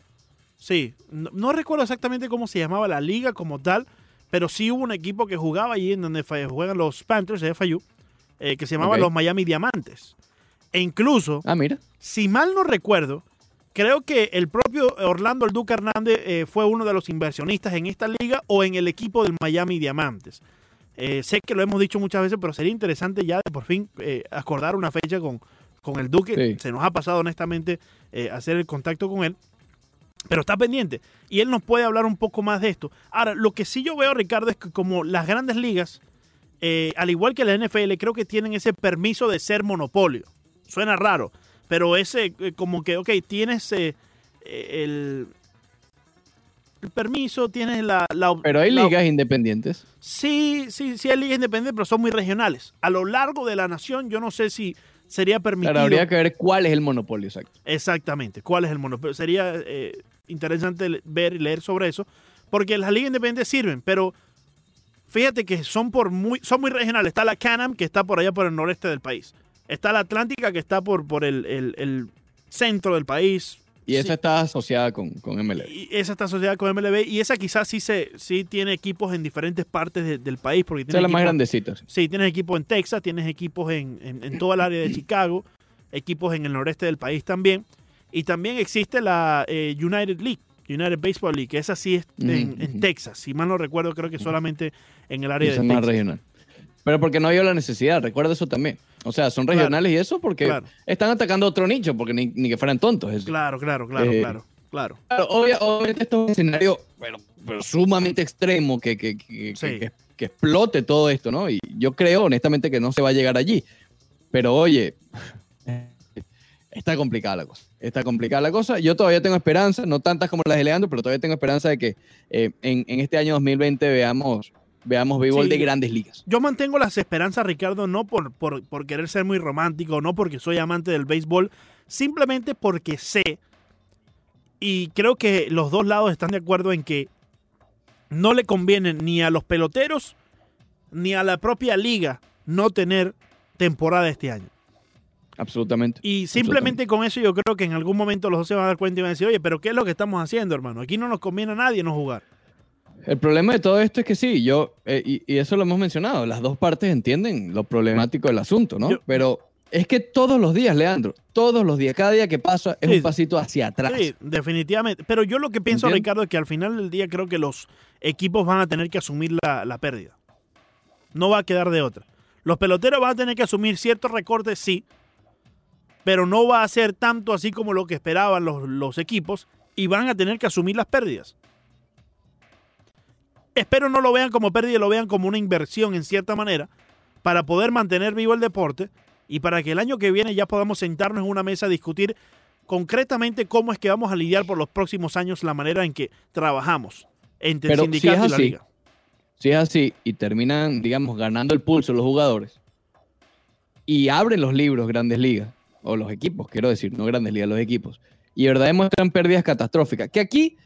Sí, no, no recuerdo exactamente cómo se llamaba la liga como tal, pero sí hubo un equipo que jugaba allí en donde juegan los Panthers de FIU, eh, que se llamaba los Miami Diamantes. E incluso, Ah, mira. si mal no recuerdo, Creo que el propio Orlando El Duque Hernández eh, fue uno de los inversionistas en esta liga o en el equipo del Miami Diamantes. Eh, sé que lo hemos dicho muchas veces, pero sería interesante ya de por fin eh, acordar una fecha con, con el Duque. Sí. Se nos ha pasado honestamente eh, hacer el contacto con él. Pero está pendiente. Y él nos puede hablar un poco más de esto. Ahora, lo que sí yo veo, Ricardo, es que como las grandes ligas, eh, al igual que la NFL, creo que tienen ese permiso de ser monopolio. Suena raro, pero ese eh, como que, ok, tienes eh, el, el permiso, tienes la... la Pero hay la- ligas independientes. Sí, sí, sí hay ligas independientes, pero son muy regionales. A lo largo de la nación, yo no sé si sería permitido... Claro, habría que ver cuál es el monopolio exacto. Exactamente, cuál es el monopolio. Sería eh, interesante ver y leer sobre eso, porque las ligas independientes sirven, pero fíjate que son por muy son muy regionales. Está la Canam, que está por allá por el noreste del país. Está la Atlántica, que está por, por el, el- el centro del país. Y Sí. esa está asociada con, con MLB. Y esa está asociada con MLB y esa quizás sí se sí tiene equipos en diferentes partes de- del país. Porque tiene es la más equipos- grandecita. sí. Sí, tienes equipos en Texas, tienes equipos en, en, en toda el área de Chicago, equipos en el noreste del país también. Y también existe la eh, United League, United Baseball League, que esa sí es en. Texas. Si mal no recuerdo, creo que solamente en el área Esa de es más regional. Pero porque no había la necesidad, recuerda eso también. O sea, son Claro. regionales y eso porque Claro. están atacando otro nicho, porque ni, ni que fueran tontos. eso. Claro, claro, claro, Eh, claro, claro. Claro, obvia- obviamente esto es un escenario pero, pero sumamente extremo que, que, que, Sí. que- que- que explote todo esto, ¿no? Y yo creo honestamente que no se va a llegar allí. Pero oye, está complicada la cosa. Está complicada la cosa. Yo todavía tengo esperanza, no tantas como las de Leandro, pero todavía tengo esperanza de que eh, en, en este año 2020 veamos, veamos béisbol Sí. de grandes ligas. Yo mantengo las esperanzas, Ricardo, no por, por, por querer ser muy romántico, no porque soy amante del béisbol, simplemente porque sé, y creo que los dos lados están de acuerdo en que no le conviene ni a los peloteros ni a la propia liga no tener temporada este año. Absolutamente. Y simplemente con eso yo creo que en algún momento los dos se van a dar cuenta y van a decir, oye, pero ¿qué es lo que estamos haciendo, hermano? Aquí no nos conviene a nadie no jugar. El problema de todo esto es que sí, yo, eh, y, y eso lo hemos mencionado, las dos partes entienden lo problemático del asunto, ¿no? Yo- Pero es que todos los días, Leandro, todos los días, cada día que pasa es Sí. un pasito hacia atrás. Sí, definitivamente. Pero yo lo que pienso, ¿Entiendes? Ricardo, es que al final del día creo que los equipos van a tener que asumir la, la pérdida. No va a quedar de otra. Los peloteros van a tener que asumir ciertos recortes, sí, pero no va a ser tanto así como lo que esperaban los, los equipos y van a tener que asumir las pérdidas. Espero no lo vean como pérdida, lo vean como una inversión en cierta manera para poder mantener vivo el deporte y para que el año que viene ya podamos sentarnos en una mesa a discutir concretamente cómo es que vamos a lidiar por los próximos años la manera en que trabajamos entre Pero el si y la liga. Si es así y terminan, digamos, ganando el pulso los jugadores y abren los libros grandes ligas, o los equipos, quiero decir, no grandes ligas, los equipos, y de verdad demuestran pérdidas catastróficas, que aquí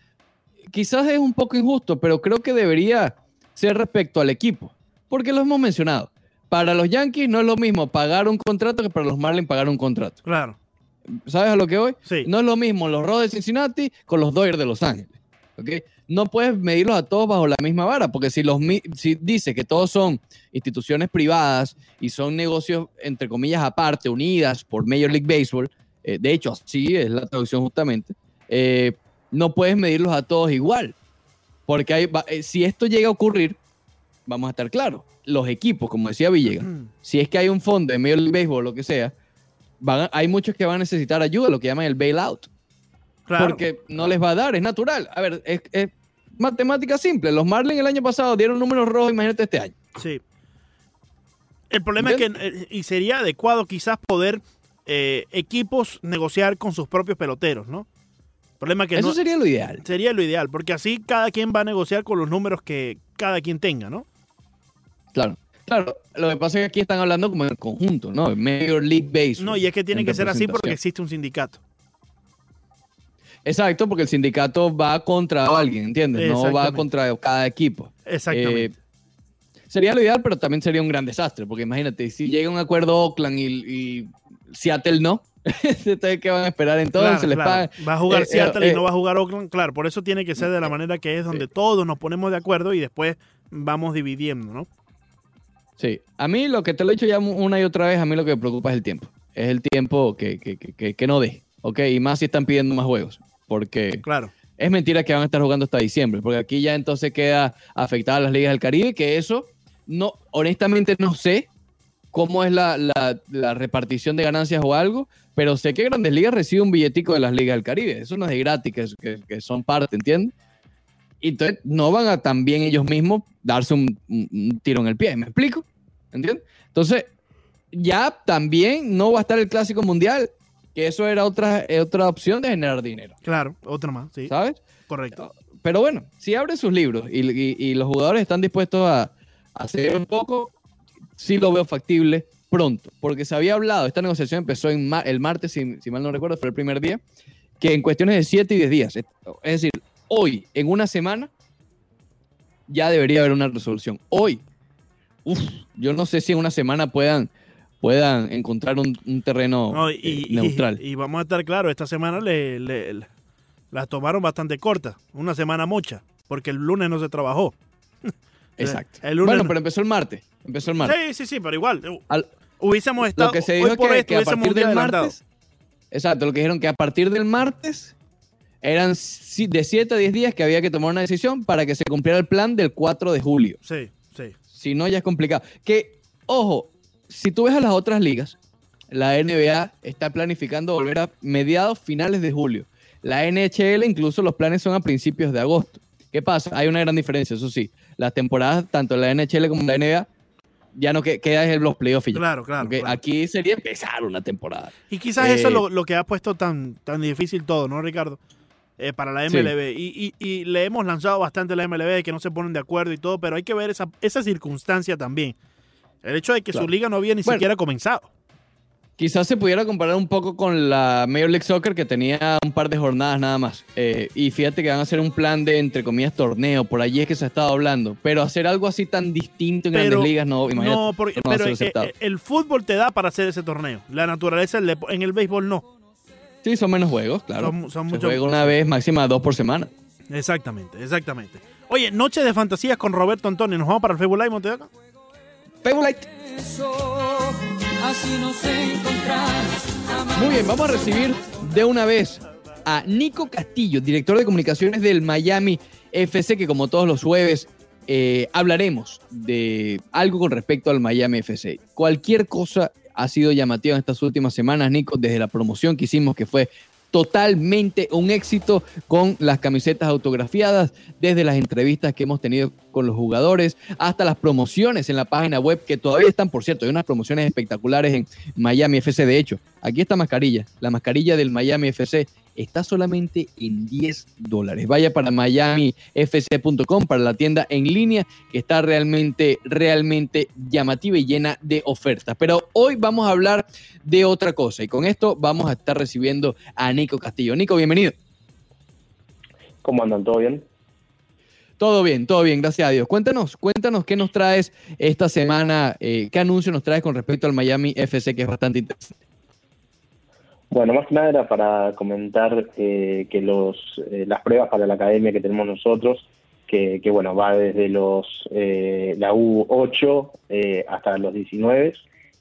quizás es un poco injusto, pero creo que debería ser respecto al equipo, porque lo hemos mencionado. Para los Yankees no es lo mismo pagar un contrato que para los Marlins pagar un contrato. Claro, ¿Sabes a lo que voy? sí. No es lo mismo los Rojos de Cincinnati con los Dodgers de Los Ángeles. ¿ok? No puedes medirlos a todos bajo la misma vara, porque si, los, si dice que todos son instituciones privadas y son negocios, entre comillas, aparte, unidas por Major League Baseball, eh, de hecho, así es la traducción justamente, eh, no puedes medirlos a todos igual. Porque hay, eh, si esto llega a ocurrir, vamos a estar claros, los equipos, como decía Villegas, si es que hay un fondo de Major League Baseball o lo que sea, van a- hay muchos que van a necesitar ayuda, lo que llaman el bailout, claro. porque no les va a dar, es natural. A ver, es, es matemática simple. Los Marlins el año pasado dieron números rojos, imagínate este año. Sí. El problema es que, eh, y sería adecuado quizás poder eh, equipos negociar con sus propios peloteros, ¿no? El problema que Eso no, sería lo ideal. sería lo ideal, porque así cada quien va a negociar con los números que cada quien tenga, ¿no? Claro. Claro, lo que pasa es que aquí están hablando como en conjunto, ¿no? Major League Baseball. No, y es que tiene en que ser así porque existe un sindicato. Exacto, porque el sindicato va contra alguien, ¿entiendes? No va contra cada equipo. Exactamente. Eh, sería lo ideal, pero también sería un gran desastre, porque imagínate, si llega un acuerdo Oakland y, y Seattle no, (laughs) ¿ustedes qué van a esperar entonces? Claro, les claro. pagan- Va a jugar Eh, Seattle eh, y no va a jugar Oakland. Claro, por eso tiene que ser de la manera que es, donde todos nos ponemos de acuerdo y después vamos dividiendo, ¿no? Sí, a mí lo que te lo he dicho ya una y otra vez, a mí lo que me preocupa es el tiempo. Es el tiempo que, que, que- que- que no dé. ¿ok? Y más si están pidiendo más juegos, porque Claro. es mentira que van a estar jugando hasta diciembre, porque aquí ya entonces queda afectada las ligas del Caribe, que eso, no, honestamente no sé cómo es la, la- la repartición de ganancias o algo, pero sé que Grandes Ligas recibe un billetico de las ligas del Caribe, eso no es de gratis, que, que- que son parte, ¿entiendes? Y entonces no van a también ellos mismos darse un, tiro en el pie, ¿me explico? ¿Entiendes? Entonces, ya también no va a estar el Clásico Mundial, que eso era otra, eh, otra opción de generar dinero, Claro, otra más, sí, ¿sabes? correcto. Pero bueno, si abre sus libros y, y- y los jugadores están dispuestos a, a hacer un poco, sí lo veo factible pronto. Porque se había hablado, esta negociación empezó en ma- el martes, si, si mal no recuerdo, fue el primer día, que en cuestiones de 7 y 10 días, es decir, hoy, en una semana, ya debería haber una resolución. Hoy, uf, yo no sé si en una semana puedan, puedan encontrar un, un terreno No, y, eh, y- neutral. y vamos a estar claros, esta semana le, le- le- las tomaron bastante cortas, una semana mucha, porque el lunes no se trabajó. (laughs) Exacto. el lunes bueno, no- pero empezó el martes. Empezó el martes. Sí, sí, sí, pero igual, Al- hubiésemos estado, lo que se dijo es que, que a partir del adelantado. martes, exacto, lo que dijeron que a partir del martes eran de 7 a 10 días que había que tomar una decisión para que se cumpliera el plan del 4 de julio. Sí, sí. Si no, ya es complicado. Que, ojo, si tú ves a las otras ligas, la NBA está planificando volver a mediados, finales de julio. La NHL, incluso los planes son a principios de agosto. ¿Qué pasa? Hay una gran diferencia, eso sí. Las temporadas, tanto la NHL como la NBA, ya no que- queda es los playoffs. Claro, claro, claro. Aquí sería empezar una temporada. Y quizás eso es Eh, lo, lo que ha puesto tan, tan difícil todo, ¿no, Ricardo? Eh, para la Sí. MLB. Y, y- y le hemos lanzado bastante a la MLB de que no se ponen de acuerdo y todo, pero hay que ver esa, esa circunstancia también. El hecho de que Claro. su liga no había ni Bueno. siquiera comenzado. Quizás se pudiera comparar un poco con la Major League Soccer que tenía un par de jornadas nada más. Eh, y fíjate que van a hacer un plan de, entre comillas, torneo. Por allí es que se ha estado hablando. Pero hacer algo así tan distinto en Pero- grandes ligas, no, imagínate. No, porque, no pero eh, el fútbol te da para hacer ese torneo. La naturaleza en el béisbol no. Sí, son menos juegos, claro. Son- son se muchos- juega una vez, máxima dos por semana. Exactamente, exactamente. Oye, noche de fantasías con Roberto Antonio. ¿Nos vamos para el Facebook Live, Montevideo? Favorite. Eso, así. Muy bien, vamos a recibir de una vez a Nico Castillo, director de comunicaciones del Miami FC, que como todos los jueves eh, hablaremos de algo con respecto al Miami FC. Cualquier cosa ha sido llamativa en estas últimas semanas, Nico, desde la promoción que hicimos, que fue totalmente un éxito con las camisetas autografiadas, desde las entrevistas que hemos tenido con los jugadores, hasta las promociones en la página web, que todavía están, por cierto, hay unas promociones espectaculares en Miami FC. De hecho, aquí esta mascarilla, la mascarilla del Miami FC, está solamente en 10 dólares. Vaya para miamifc.com, para la tienda en línea, que está realmente, realmente llamativa y llena de ofertas. Pero hoy vamos a hablar de otra cosa y con esto vamos a estar recibiendo a Nico Castillo. Nico, bienvenido. ¿Cómo andan? ¿Todo bien? Todo bien, todo bien, gracias a Dios. Cuéntanos, cuéntanos qué nos traes esta semana, eh, qué anuncio nos traes con respecto al Miami FC, que es bastante interesante. Bueno, más que nada era para comentar eh, que los eh, las pruebas para la academia que tenemos nosotros, que, que bueno, va desde los eh, la U8 eh, hasta los 19,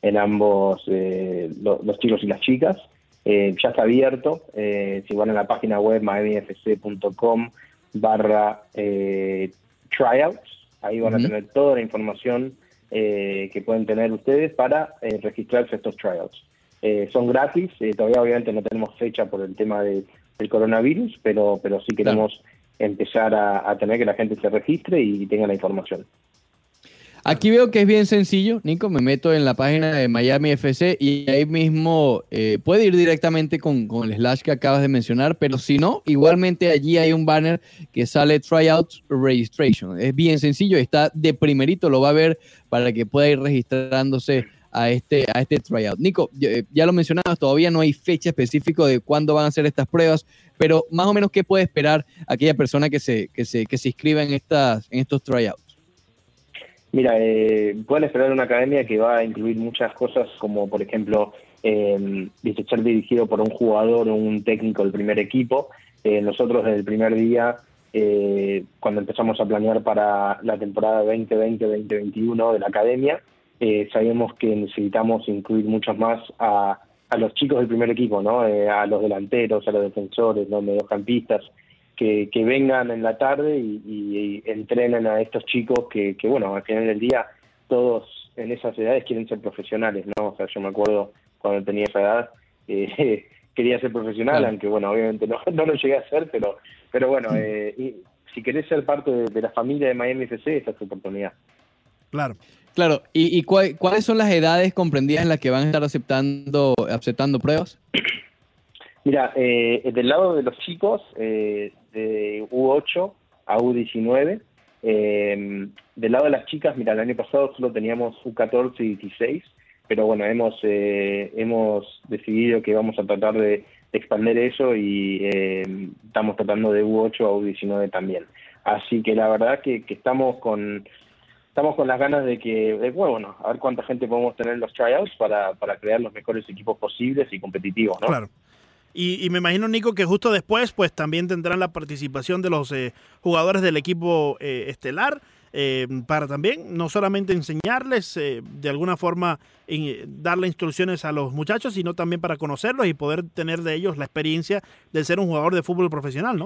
en ambos, eh, lo- los chicos y las chicas. Eh, ya está abierto, eh, si van a la página web miamifc.com barra eh, tryouts, ahí van a tener toda la información eh, que pueden tener ustedes para registrarse a estos tryouts. Eh, son gratis, eh, todavía obviamente no tenemos fecha por el tema de- del coronavirus, pero, pero sí queremos empezar a, a tener que la gente se registre y tenga la información. Aquí veo que es bien sencillo, Nico, me meto en la página de Miami FC y ahí mismo eh, puede ir directamente con, con el slash que acabas de mencionar, pero si no, igualmente allí hay un banner que sale Tryouts Registration. Es bien sencillo, está de primerito, lo va a ver para que pueda ir registrándose a este, a este tryout. Nico, ya, eh, ya lo mencionabas, todavía no hay fecha específica de cuándo van a ser estas pruebas, pero más o menos qué puede esperar aquella persona que se, que se, que se inscriba en, estas, en estos tryouts. Mira, eh, pueden esperar una academia que va a incluir muchas cosas, como por ejemplo, eh, dirigido por un jugador o un técnico del primer equipo. Eh, nosotros desde el primer día, eh, cuando empezamos a planear para la temporada 2020-2021 de la academia, eh, sabíamos que necesitamos incluir muchos más a a los chicos del primer equipo, ¿no? Eh, a los delanteros, a los defensores, los mediocampistas, que, que vengan en la tarde y, y- y entrenen a estos chicos que, que, bueno, al final del día todos en esas edades quieren ser profesionales, ¿no? O sea, yo me acuerdo cuando tenía esa edad, eh, (laughs) quería ser profesional, aunque bueno, obviamente no, (laughs) no lo llegué a hacer, pero, pero bueno, eh, y si querés ser parte de, de la familia de Miami FC, esta es tu oportunidad. Claro. Claro, ¿y, y cuál- cuáles son las edades comprendidas en las que van a estar aceptando, aceptando pruebas? Mira, eh, del lado de los chicos, eh, de U8 a U19, eh, del lado de las chicas, mira, el año pasado solo teníamos U14 y 16, pero bueno, hemos eh, hemos decidido que vamos a tratar de, expandir eso y eh, estamos tratando de U8 a U19 también. Así que la verdad que, que estamos con estamos con las ganas de que, bueno, a ver cuánta gente podemos tener en los tryouts para, para crear los mejores equipos posibles y competitivos, ¿no? Claro. Y, me imagino, Nico, que justo después, pues también tendrán la participación de los eh, jugadores del equipo eh, estelar, eh, para también no solamente enseñarles eh, de alguna forma, en- darle instrucciones a los muchachos, sino también para conocerlos y poder tener de ellos la experiencia de ser un jugador de fútbol profesional, ¿no?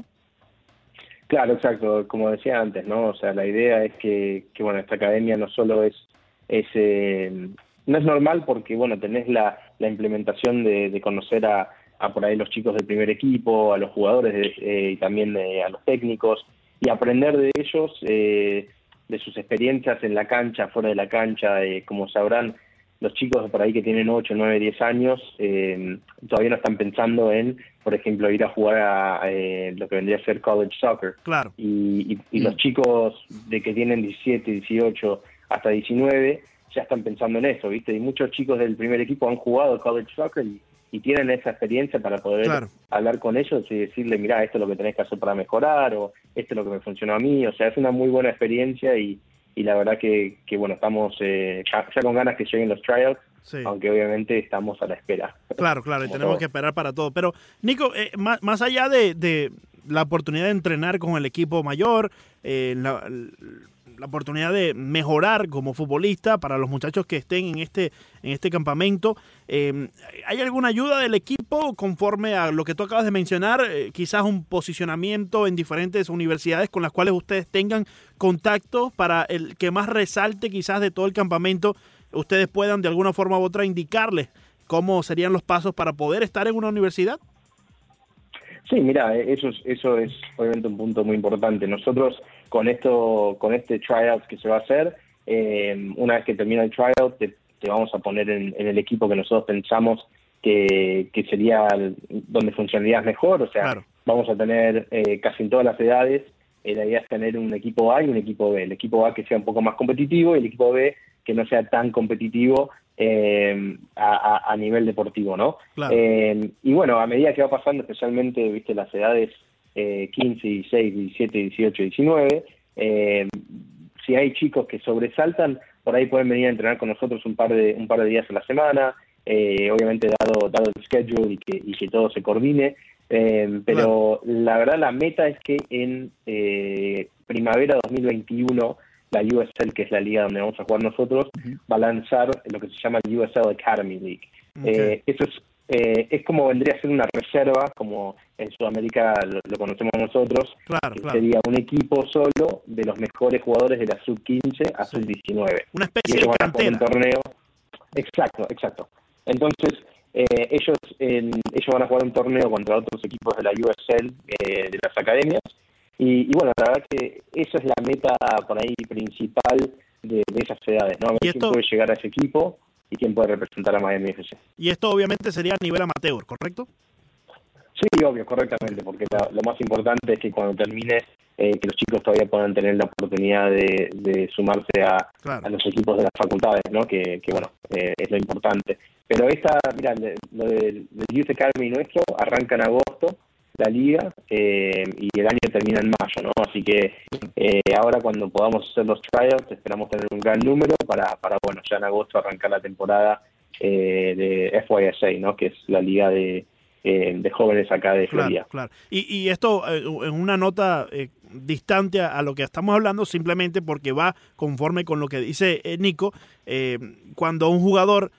Claro, exacto, como decía antes, ¿no? O sea, la idea es que, que bueno, esta academia no solo es, es eh, no es normal porque, bueno, tenés la, la implementación de, de conocer a, a por ahí los chicos del primer equipo, a los jugadores de- eh, y también eh, a los técnicos y aprender de ellos, eh, de sus experiencias en la cancha, fuera de la cancha, eh, como sabrán, los chicos por ahí que tienen 8, 9, 10 años eh, todavía no están pensando en, por ejemplo, ir a jugar a eh, lo que vendría a ser college soccer Claro. y, y- y Mm. los chicos de que tienen 17, 18 hasta 19 ya están pensando en eso, ¿viste? Y muchos chicos del primer equipo han jugado college soccer y, y tienen esa experiencia para poder Claro. hablar con ellos y decirle, mira, esto es lo que tenés que hacer para mejorar o esto es lo que me funcionó a mí. O sea, es una muy buena experiencia y, y la verdad que, que bueno, estamos eh, ya, ya con ganas que lleguen los Sí. aunque obviamente estamos a la espera. Claro, claro, y tenemos todo. que esperar para todo. Pero, Nico, eh, más, más allá de, de la oportunidad de entrenar con el equipo mayor, eh, la, la oportunidad de mejorar como futbolista para los muchachos que estén en este, en este campamento, eh, ¿hay alguna ayuda del equipo conforme a lo que tú acabas de mencionar? Eh, quizás un posicionamiento en diferentes universidades con las cuales ustedes tengan contacto para el que más resalte quizás de todo el campamento, ustedes puedan de alguna forma u otra indicarles cómo serían los pasos para poder estar en una universidad? Sí, mira, eh, eso es, eso es obviamente un punto muy importante. Nosotros con esto, con este tryout que se va a hacer, eh, una vez que termina el tryout, te, te vamos a poner en, en el equipo que nosotros pensamos que, que sería el- donde funcionarías mejor. O sea, Claro. vamos a tener eh, casi en todas las edades. eh, la idea es tener un equipo A y un equipo B. El equipo A que sea un poco más competitivo y el equipo B que no sea tan competitivo eh, a, a- a nivel deportivo, ¿no? Claro. Eh, y bueno, a medida que va pasando, especialmente, viste, las edades eh, 15, 16, 17, 18, 19, eh, si hay chicos que sobresaltan, por ahí pueden venir a entrenar con nosotros un par de, un par de días a la semana, eh, obviamente dado, dado el schedule y que, y que todo se coordine. Eh, pero la verdad, la meta es que en eh, primavera 2021 la USL, que es la liga donde vamos a jugar nosotros, va a lanzar lo que se llama USL Academy League. Ok. Eh, eso es, eh, es como vendría a ser una reserva, como en Sudamérica lo, lo conocemos nosotros, claro, que claro. sería un equipo solo de los mejores jugadores de la sub-15 a Sí. sub-19. Una Y especie ellos de van a jugar un cantera. torneo. Exacto, exacto. Entonces, eh, ellos en- ellos van a jugar un torneo contra otros equipos de la USL, eh, de las academias. Y, y bueno, la verdad que esa es la meta por ahí principal de, de esas edades, ¿no? A ver quién puede llegar a ese equipo y quién puede representar a Miami FC. Y esto obviamente sería a nivel amateur, ¿correcto? Sí, obvio, correctamente, porque la- lo más importante es que cuando termine, eh, que los chicos todavía puedan tener la oportunidad de, de sumarse a, Claro. a los equipos de las facultades, ¿no? Que, que bueno, eh, es lo importante. Pero esta, mira, lo del Youth Academy nuestro arranca en agosto la liga eh, y el año termina en mayo, ¿no? Así que eh, ahora cuando podamos hacer los tryouts esperamos tener un gran número para, para bueno, ya en agosto arrancar la temporada eh, de FYSA, ¿no? Que es la liga de, eh, de jóvenes acá de Florida. Claro, claro. Y, y esto eh, en una nota eh, distante a, a lo que estamos hablando, simplemente porque va conforme con lo que dice Nico, cuando un jugador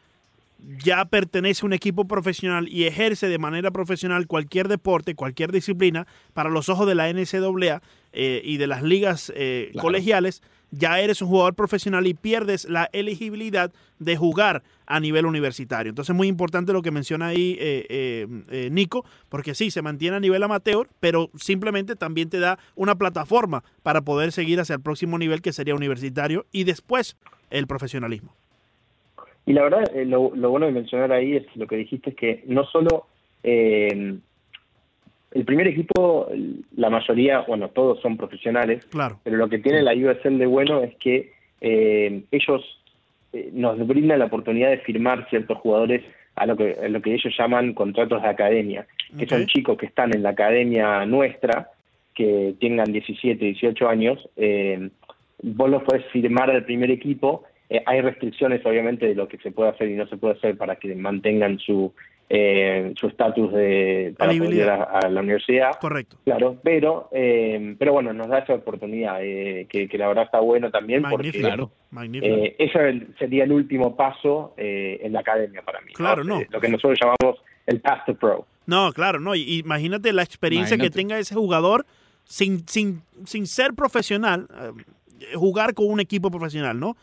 ya pertenece a un equipo profesional y ejerce de manera profesional cualquier deporte, cualquier disciplina, para los ojos de la NCAA eh, y de las ligas eh, Claro. colegiales, ya eres un jugador profesional y pierdes la elegibilidad de jugar a nivel universitario. Entonces, muy importante lo que menciona ahí eh, eh, eh, Nico, porque sí, se mantiene a nivel amateur, pero simplemente también te da una plataforma para poder seguir hacia el próximo nivel que sería universitario y después el profesionalismo. Y la verdad, eh, lo, lo bueno de mencionar ahí es lo que dijiste, es que no solo eh, el primer equipo, la mayoría, bueno, todos son profesionales, Claro. pero lo que tiene la USL de bueno es que eh, ellos eh, nos brindan la oportunidad de firmar ciertos jugadores a lo que, a lo que ellos llaman contratos de academia, que son chicos que están en la academia nuestra, que tengan 17, 18 años, eh, vos los podés firmar al primer equipo. Eh, hay restricciones, obviamente, de lo que se puede hacer y no se puede hacer para que mantengan su eh, su estatus de para poder ir a, a la universidad. Correcto. Claro, pero pero pero bueno, nos da esa oportunidad, eh, que, que la verdad está bueno también, Magnífico. porque Claro. Magnífico. eh, ese sería el último paso eh, en la academia para mí. Claro, no. Eh, Lo que nosotros llamamos el path to pro. No, claro, no. Y imagínate la experiencia Imagínate. que tenga ese jugador sin, sin, sin ser profesional, eh, jugar con un equipo profesional, ¿no?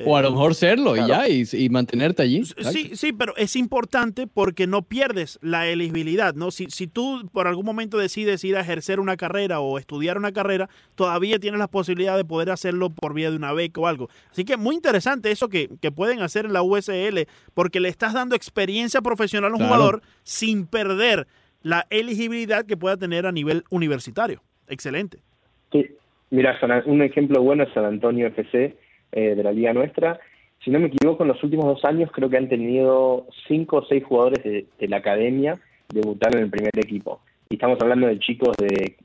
Eh, O a lo mejor serlo y ya, y, y mantenerte allí. Sí, sí, pero es importante porque no pierdes la elegibilidad, ¿no? Si, si tú por algún momento decides ir a ejercer una carrera o estudiar una carrera, todavía tienes la posibilidad de poder hacerlo por vía de una beca o algo. Así que muy interesante eso que, que pueden hacer en la USL, porque le estás dando experiencia profesional a un Claro. jugador sin perder la elegibilidad que pueda tener a nivel universitario. Excelente. Sí, mira, San- un ejemplo bueno es San Antonio FC eh, de la liga nuestra. Si no me equivoco, en los últimos dos años creo que han tenido cinco o seis jugadores de, de la academia debutar en el primer equipo. Y estamos hablando de chicos de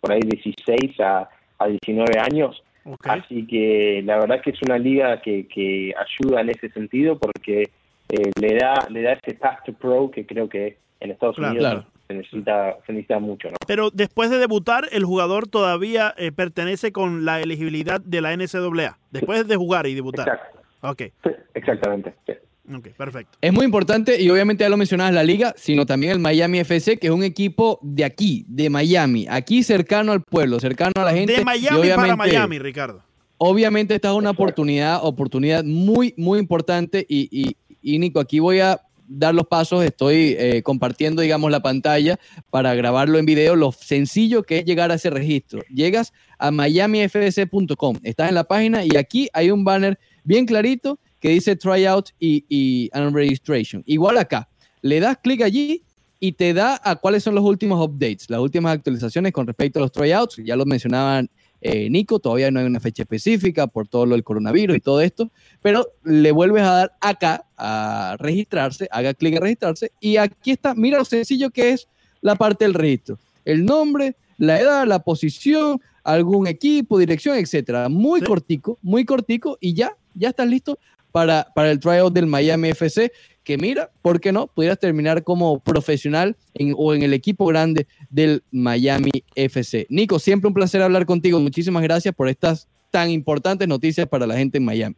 por ahí 16 a, a 19 años. Así que la verdad que es una liga que, que ayuda en ese sentido porque eh, le da le da ese path to pro que creo que en Estados Claro. Unidos Claro. Se necesita se necesita mucho, ¿no? Pero después de debutar, el jugador todavía eh, pertenece con la elegibilidad de la NCAA. Después de jugar y debutar. Exacto. Ok, Sí, exactamente. sí. ok, perfecto. Es muy importante y obviamente ya lo mencionabas la liga, sino también el Miami FC, que es un equipo de aquí, de Miami, aquí cercano al pueblo, cercano a la gente. De y Miami para Miami, Ricardo. Obviamente esta es una oportunidad, oportunidad muy, muy importante y, y, y, Nico, aquí voy a dar los pasos, estoy eh, compartiendo, digamos, la pantalla para grabarlo en video, lo sencillo que es llegar a ese registro. Llegas a miamifc.com, estás en la página y aquí hay un banner bien clarito que dice tryout y, y registration. Igual acá, le das clic allí y te da a cuáles son los últimos updates, las últimas actualizaciones con respecto a los tryouts, ya lo mencionaban eh, Nico, todavía no hay una fecha específica por todo lo del coronavirus y todo esto, pero le vuelves a dar acá a registrarse, haga clic en registrarse y aquí está, mira lo sencillo que es la parte del registro, el nombre, la edad, la posición, algún equipo, dirección, etcétera, muy Sí. cortico, muy cortico y ya, ya estás listo para, para el tryout del Miami FC, que mira, ¿por qué no? Pudieras terminar como profesional en- o en el equipo grande del Miami FC. Nico, siempre un placer hablar contigo. Muchísimas gracias por estas tan importantes noticias para la gente en Miami.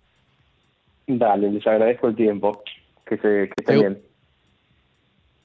Dale, les agradezco el tiempo. Que, se, que estén bien.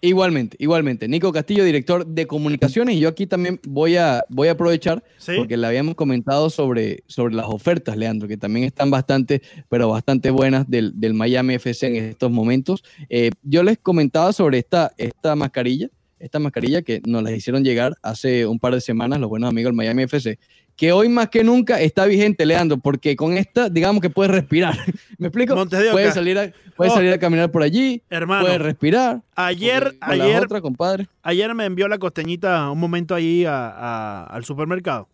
Igualmente, igualmente. Nico Castillo, director de comunicaciones, y yo aquí también voy a, voy a aprovechar Sí. porque le habíamos comentado sobre, sobre las ofertas, Leandro, que también están bastante, pero bastante buenas del, del Miami FC en estos momentos. Eh, yo les comentaba sobre esta, esta mascarilla, esta mascarilla que nos la hicieron llegar hace un par de semanas los buenos amigos del Miami FC, que hoy más que nunca está vigente, Leandro, porque con esta, digamos que puedes respirar. (laughs) ¿Me explico? Puedes salir a, puedes Oh. salir a caminar por allí, Hermano, puedes respirar. ayer, con ayer, otra, compadre. ayer me envió la costeñita un momento ahí a- a- al supermercado.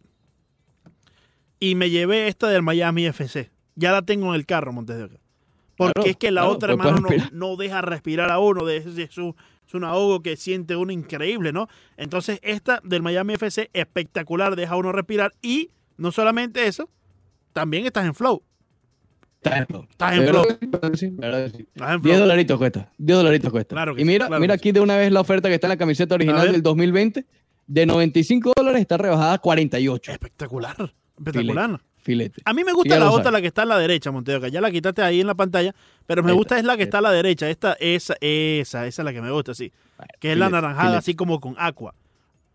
Y me llevé esta del Miami FC. Ya la tengo en el carro, Montes de Oca. Porque Claro, es que la claro, otra, pues hermano, no, deja respirar a uno. De, de su, es un ahogo que siente uno increíble, ¿no? Entonces, esta del Miami FC, espectacular, deja uno respirar. Y no solamente eso, también estás en flow. Está en flow. Estás en flow. sí, sí. Estás en 10 flow. dolaritos cuesta. 10 dolaritos cuesta. Claro que y sí, mira, claro mira aquí de una vez la oferta que está en la camiseta original del 2020. De 95 dólares está rebajada a 48. Espectacular. Espectacular. Filete. A mí me gusta la otra, la que está a la derecha, Monteoca. Ya la quitaste ahí en la pantalla, pero me gusta es la que está a la derecha. Esta, esa, esa, esa es la que me gusta, sí. Que es la naranjada, filete. así como con agua.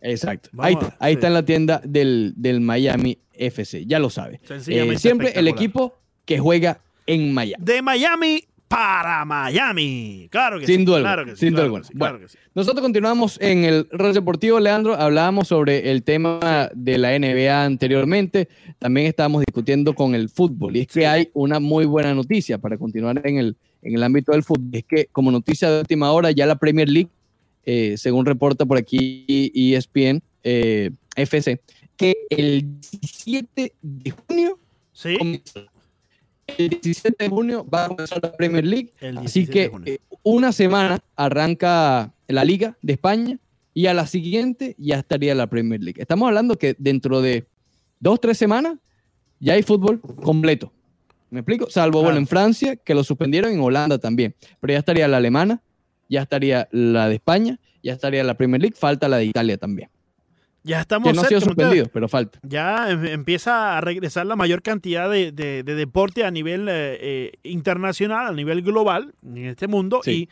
Exacto. Vamos ahí está, ahí sí. está en la tienda del, del Miami FC, ya lo sabe. Eh, siempre el equipo que juega en Miami. De Miami para Miami. Claro que Sin sí. duda claro que sí, sin duda claro que sí, claro Bueno. que sí. Nosotros continuamos en el Rol Deportivo, Leandro. Hablábamos sobre el tema de la NBA anteriormente. También estábamos discutiendo con el fútbol. Y es que hay una muy buena noticia para continuar en el, en el ámbito del fútbol. Es que, como noticia de última hora, ya la Premier League, eh, según reporta por aquí ESPN eh, FC, que el 17 de junio Sí. El 17 de junio va a comenzar la Premier League. Así 17 de que eh, una semana arranca la Liga de España y a la siguiente ya estaría la Premier League. Estamos hablando que dentro de dos, tres semanas ya hay fútbol completo. ¿Me explico? Salvo, Claro. bueno, en Francia, que lo suspendieron, en Holanda también. Pero ya estaría la alemana, ya estaría la de España, ya estaría la Premier League, falta la de Italia también. Ya estamos Que no ha sido suspendido, pero falta. ya em- empieza a regresar la mayor cantidad de, de- de deporte a nivel eh, eh, internacional, a nivel global en este mundo. Sí. Y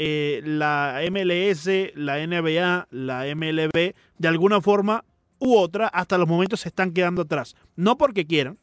eh, la MLS, la NBA, la MLB, de alguna forma u otra, hasta los momentos se están quedando atrás. No porque quieran,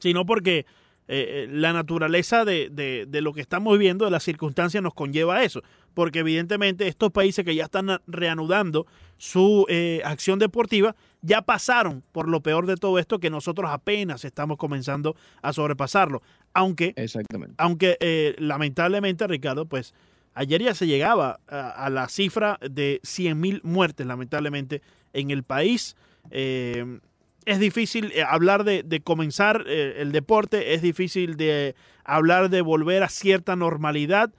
sino porque eh, la naturaleza de, de- de lo que estamos viviendo, de las circunstancias, nos conlleva a eso. Porque evidentemente estos países que ya están reanudando su eh, acción deportiva, ya pasaron por lo peor de todo esto que nosotros apenas estamos comenzando a sobrepasarlo. Aunque Exactamente. aunque eh, lamentablemente, Ricardo, pues ayer ya se llegaba a, a la cifra de 100.000 muertes, lamentablemente, en el país. Eh, es difícil hablar de, de comenzar el deporte, es difícil de hablar de volver a cierta normalidad,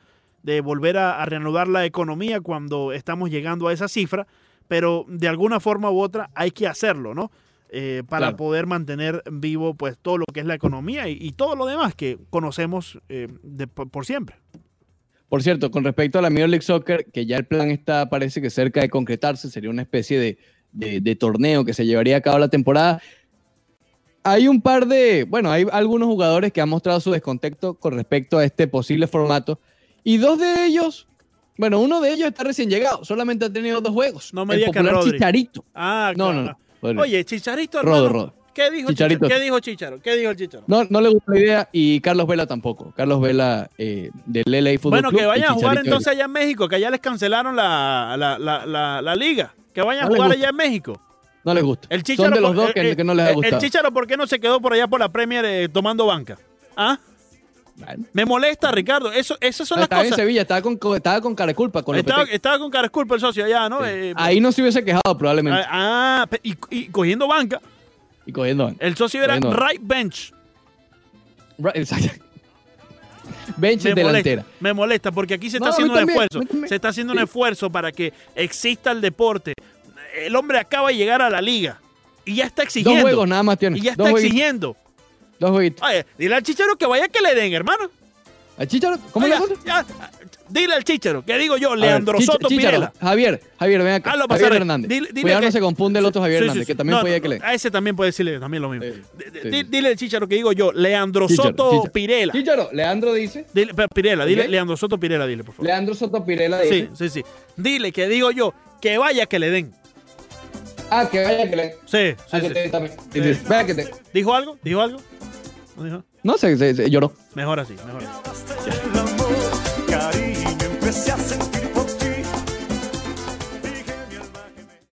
de volver a, a reanudar la economía cuando estamos llegando a esa cifra, pero de alguna forma u otra hay que hacerlo, ¿no? Eh, para Claro. poder mantener vivo pues todo lo que es la economía y, y todo lo demás que conocemos eh, de- por, por siempre. Por cierto, con respecto a la Major League Soccer, que ya el plan está, parece que cerca de concretarse, sería una especie de, de- de torneo que se llevaría a cabo la temporada. Hay un par de, bueno, hay algunos jugadores que han mostrado su descontento con respecto a este posible formato. Y dos de ellos, bueno, uno de ellos está recién llegado, solamente ha tenido dos juegos. No me el digas que Rodri. Chicharito. Ah, No, claro. no, no. Rodri. Oye, Chicharito, Rodo, Rodo. ¿qué dijo Chicharito. ¿Qué dijo Chicharo? ¿Qué dijo el Chicharo? No, no le gusta la idea y Carlos Vela tampoco. Carlos Vela eh, del LA Fútbol bueno, Club que vayan a jugar entonces allá en México, que allá les cancelaron la, la, la, la, liga. Que vayan No a jugar allá en México. No les gusta. El Chicharo, Son de los dos eh, que, eh, que no les ha el- gustado. El Chicharo, ¿por qué no se quedó por allá por la Premier eh, tomando banca? ¿Ah? Bueno. Me molesta, Ricardo. Eso, esas son las estaba en cosas. Sevilla, estaba con, con- estaba con cara de culpa. Con Estaba, estaba con cara culpa el socio allá, ¿no? Eh, Ahí no se hubiese quejado probablemente. ah, ah, y, y cogiendo banca. y cogiendo. El socio era right bench. Right, exacto. Bench me delantera. molesta, me molesta porque aquí se está No, haciendo un también, esfuerzo. también. Se está haciendo un esfuerzo para que exista el deporte. El hombre acaba de llegar a la liga y ya está Dos exigiendo. juegos nada más tiene. y ya Dos está exigiendo. Jueguitos. Oye, dile al chicharo que vaya que le den, hermano. ¿A Chicharo? ¿Cómo le ya, dile al chicharo, que digo yo, A ver, Leandro Chicha- Soto Chicharo, Pirela. Javier, Javier, ven acá. Hazlo Javier pasar. Hernández. Dile- dile Cuidado que- no se confunde el otro Javier Sí, sí, Hernández, sí. que también No, no, que le. A ese también puede decirle también lo mismo. Sí, sí. d- Dile al chicharo que digo yo, Leandro Chicharo, Soto Chicharo. Pirela. Chicharo, Leandro dice. Dile, pero Pirela, dile. Leandro Soto Pirela, dile, por favor. Leandro Soto Pirela Sí, dice. sí, sí. Dile que digo yo, que vaya que le den. Ah, que vaya que le. Sí, sí, Ah, que sí. te también. Dice, vaya que te. ¿Dijo algo? ¿Dijo algo? ¿No dijo? No sé, se, se- lloró. Mejor así, mejor así. el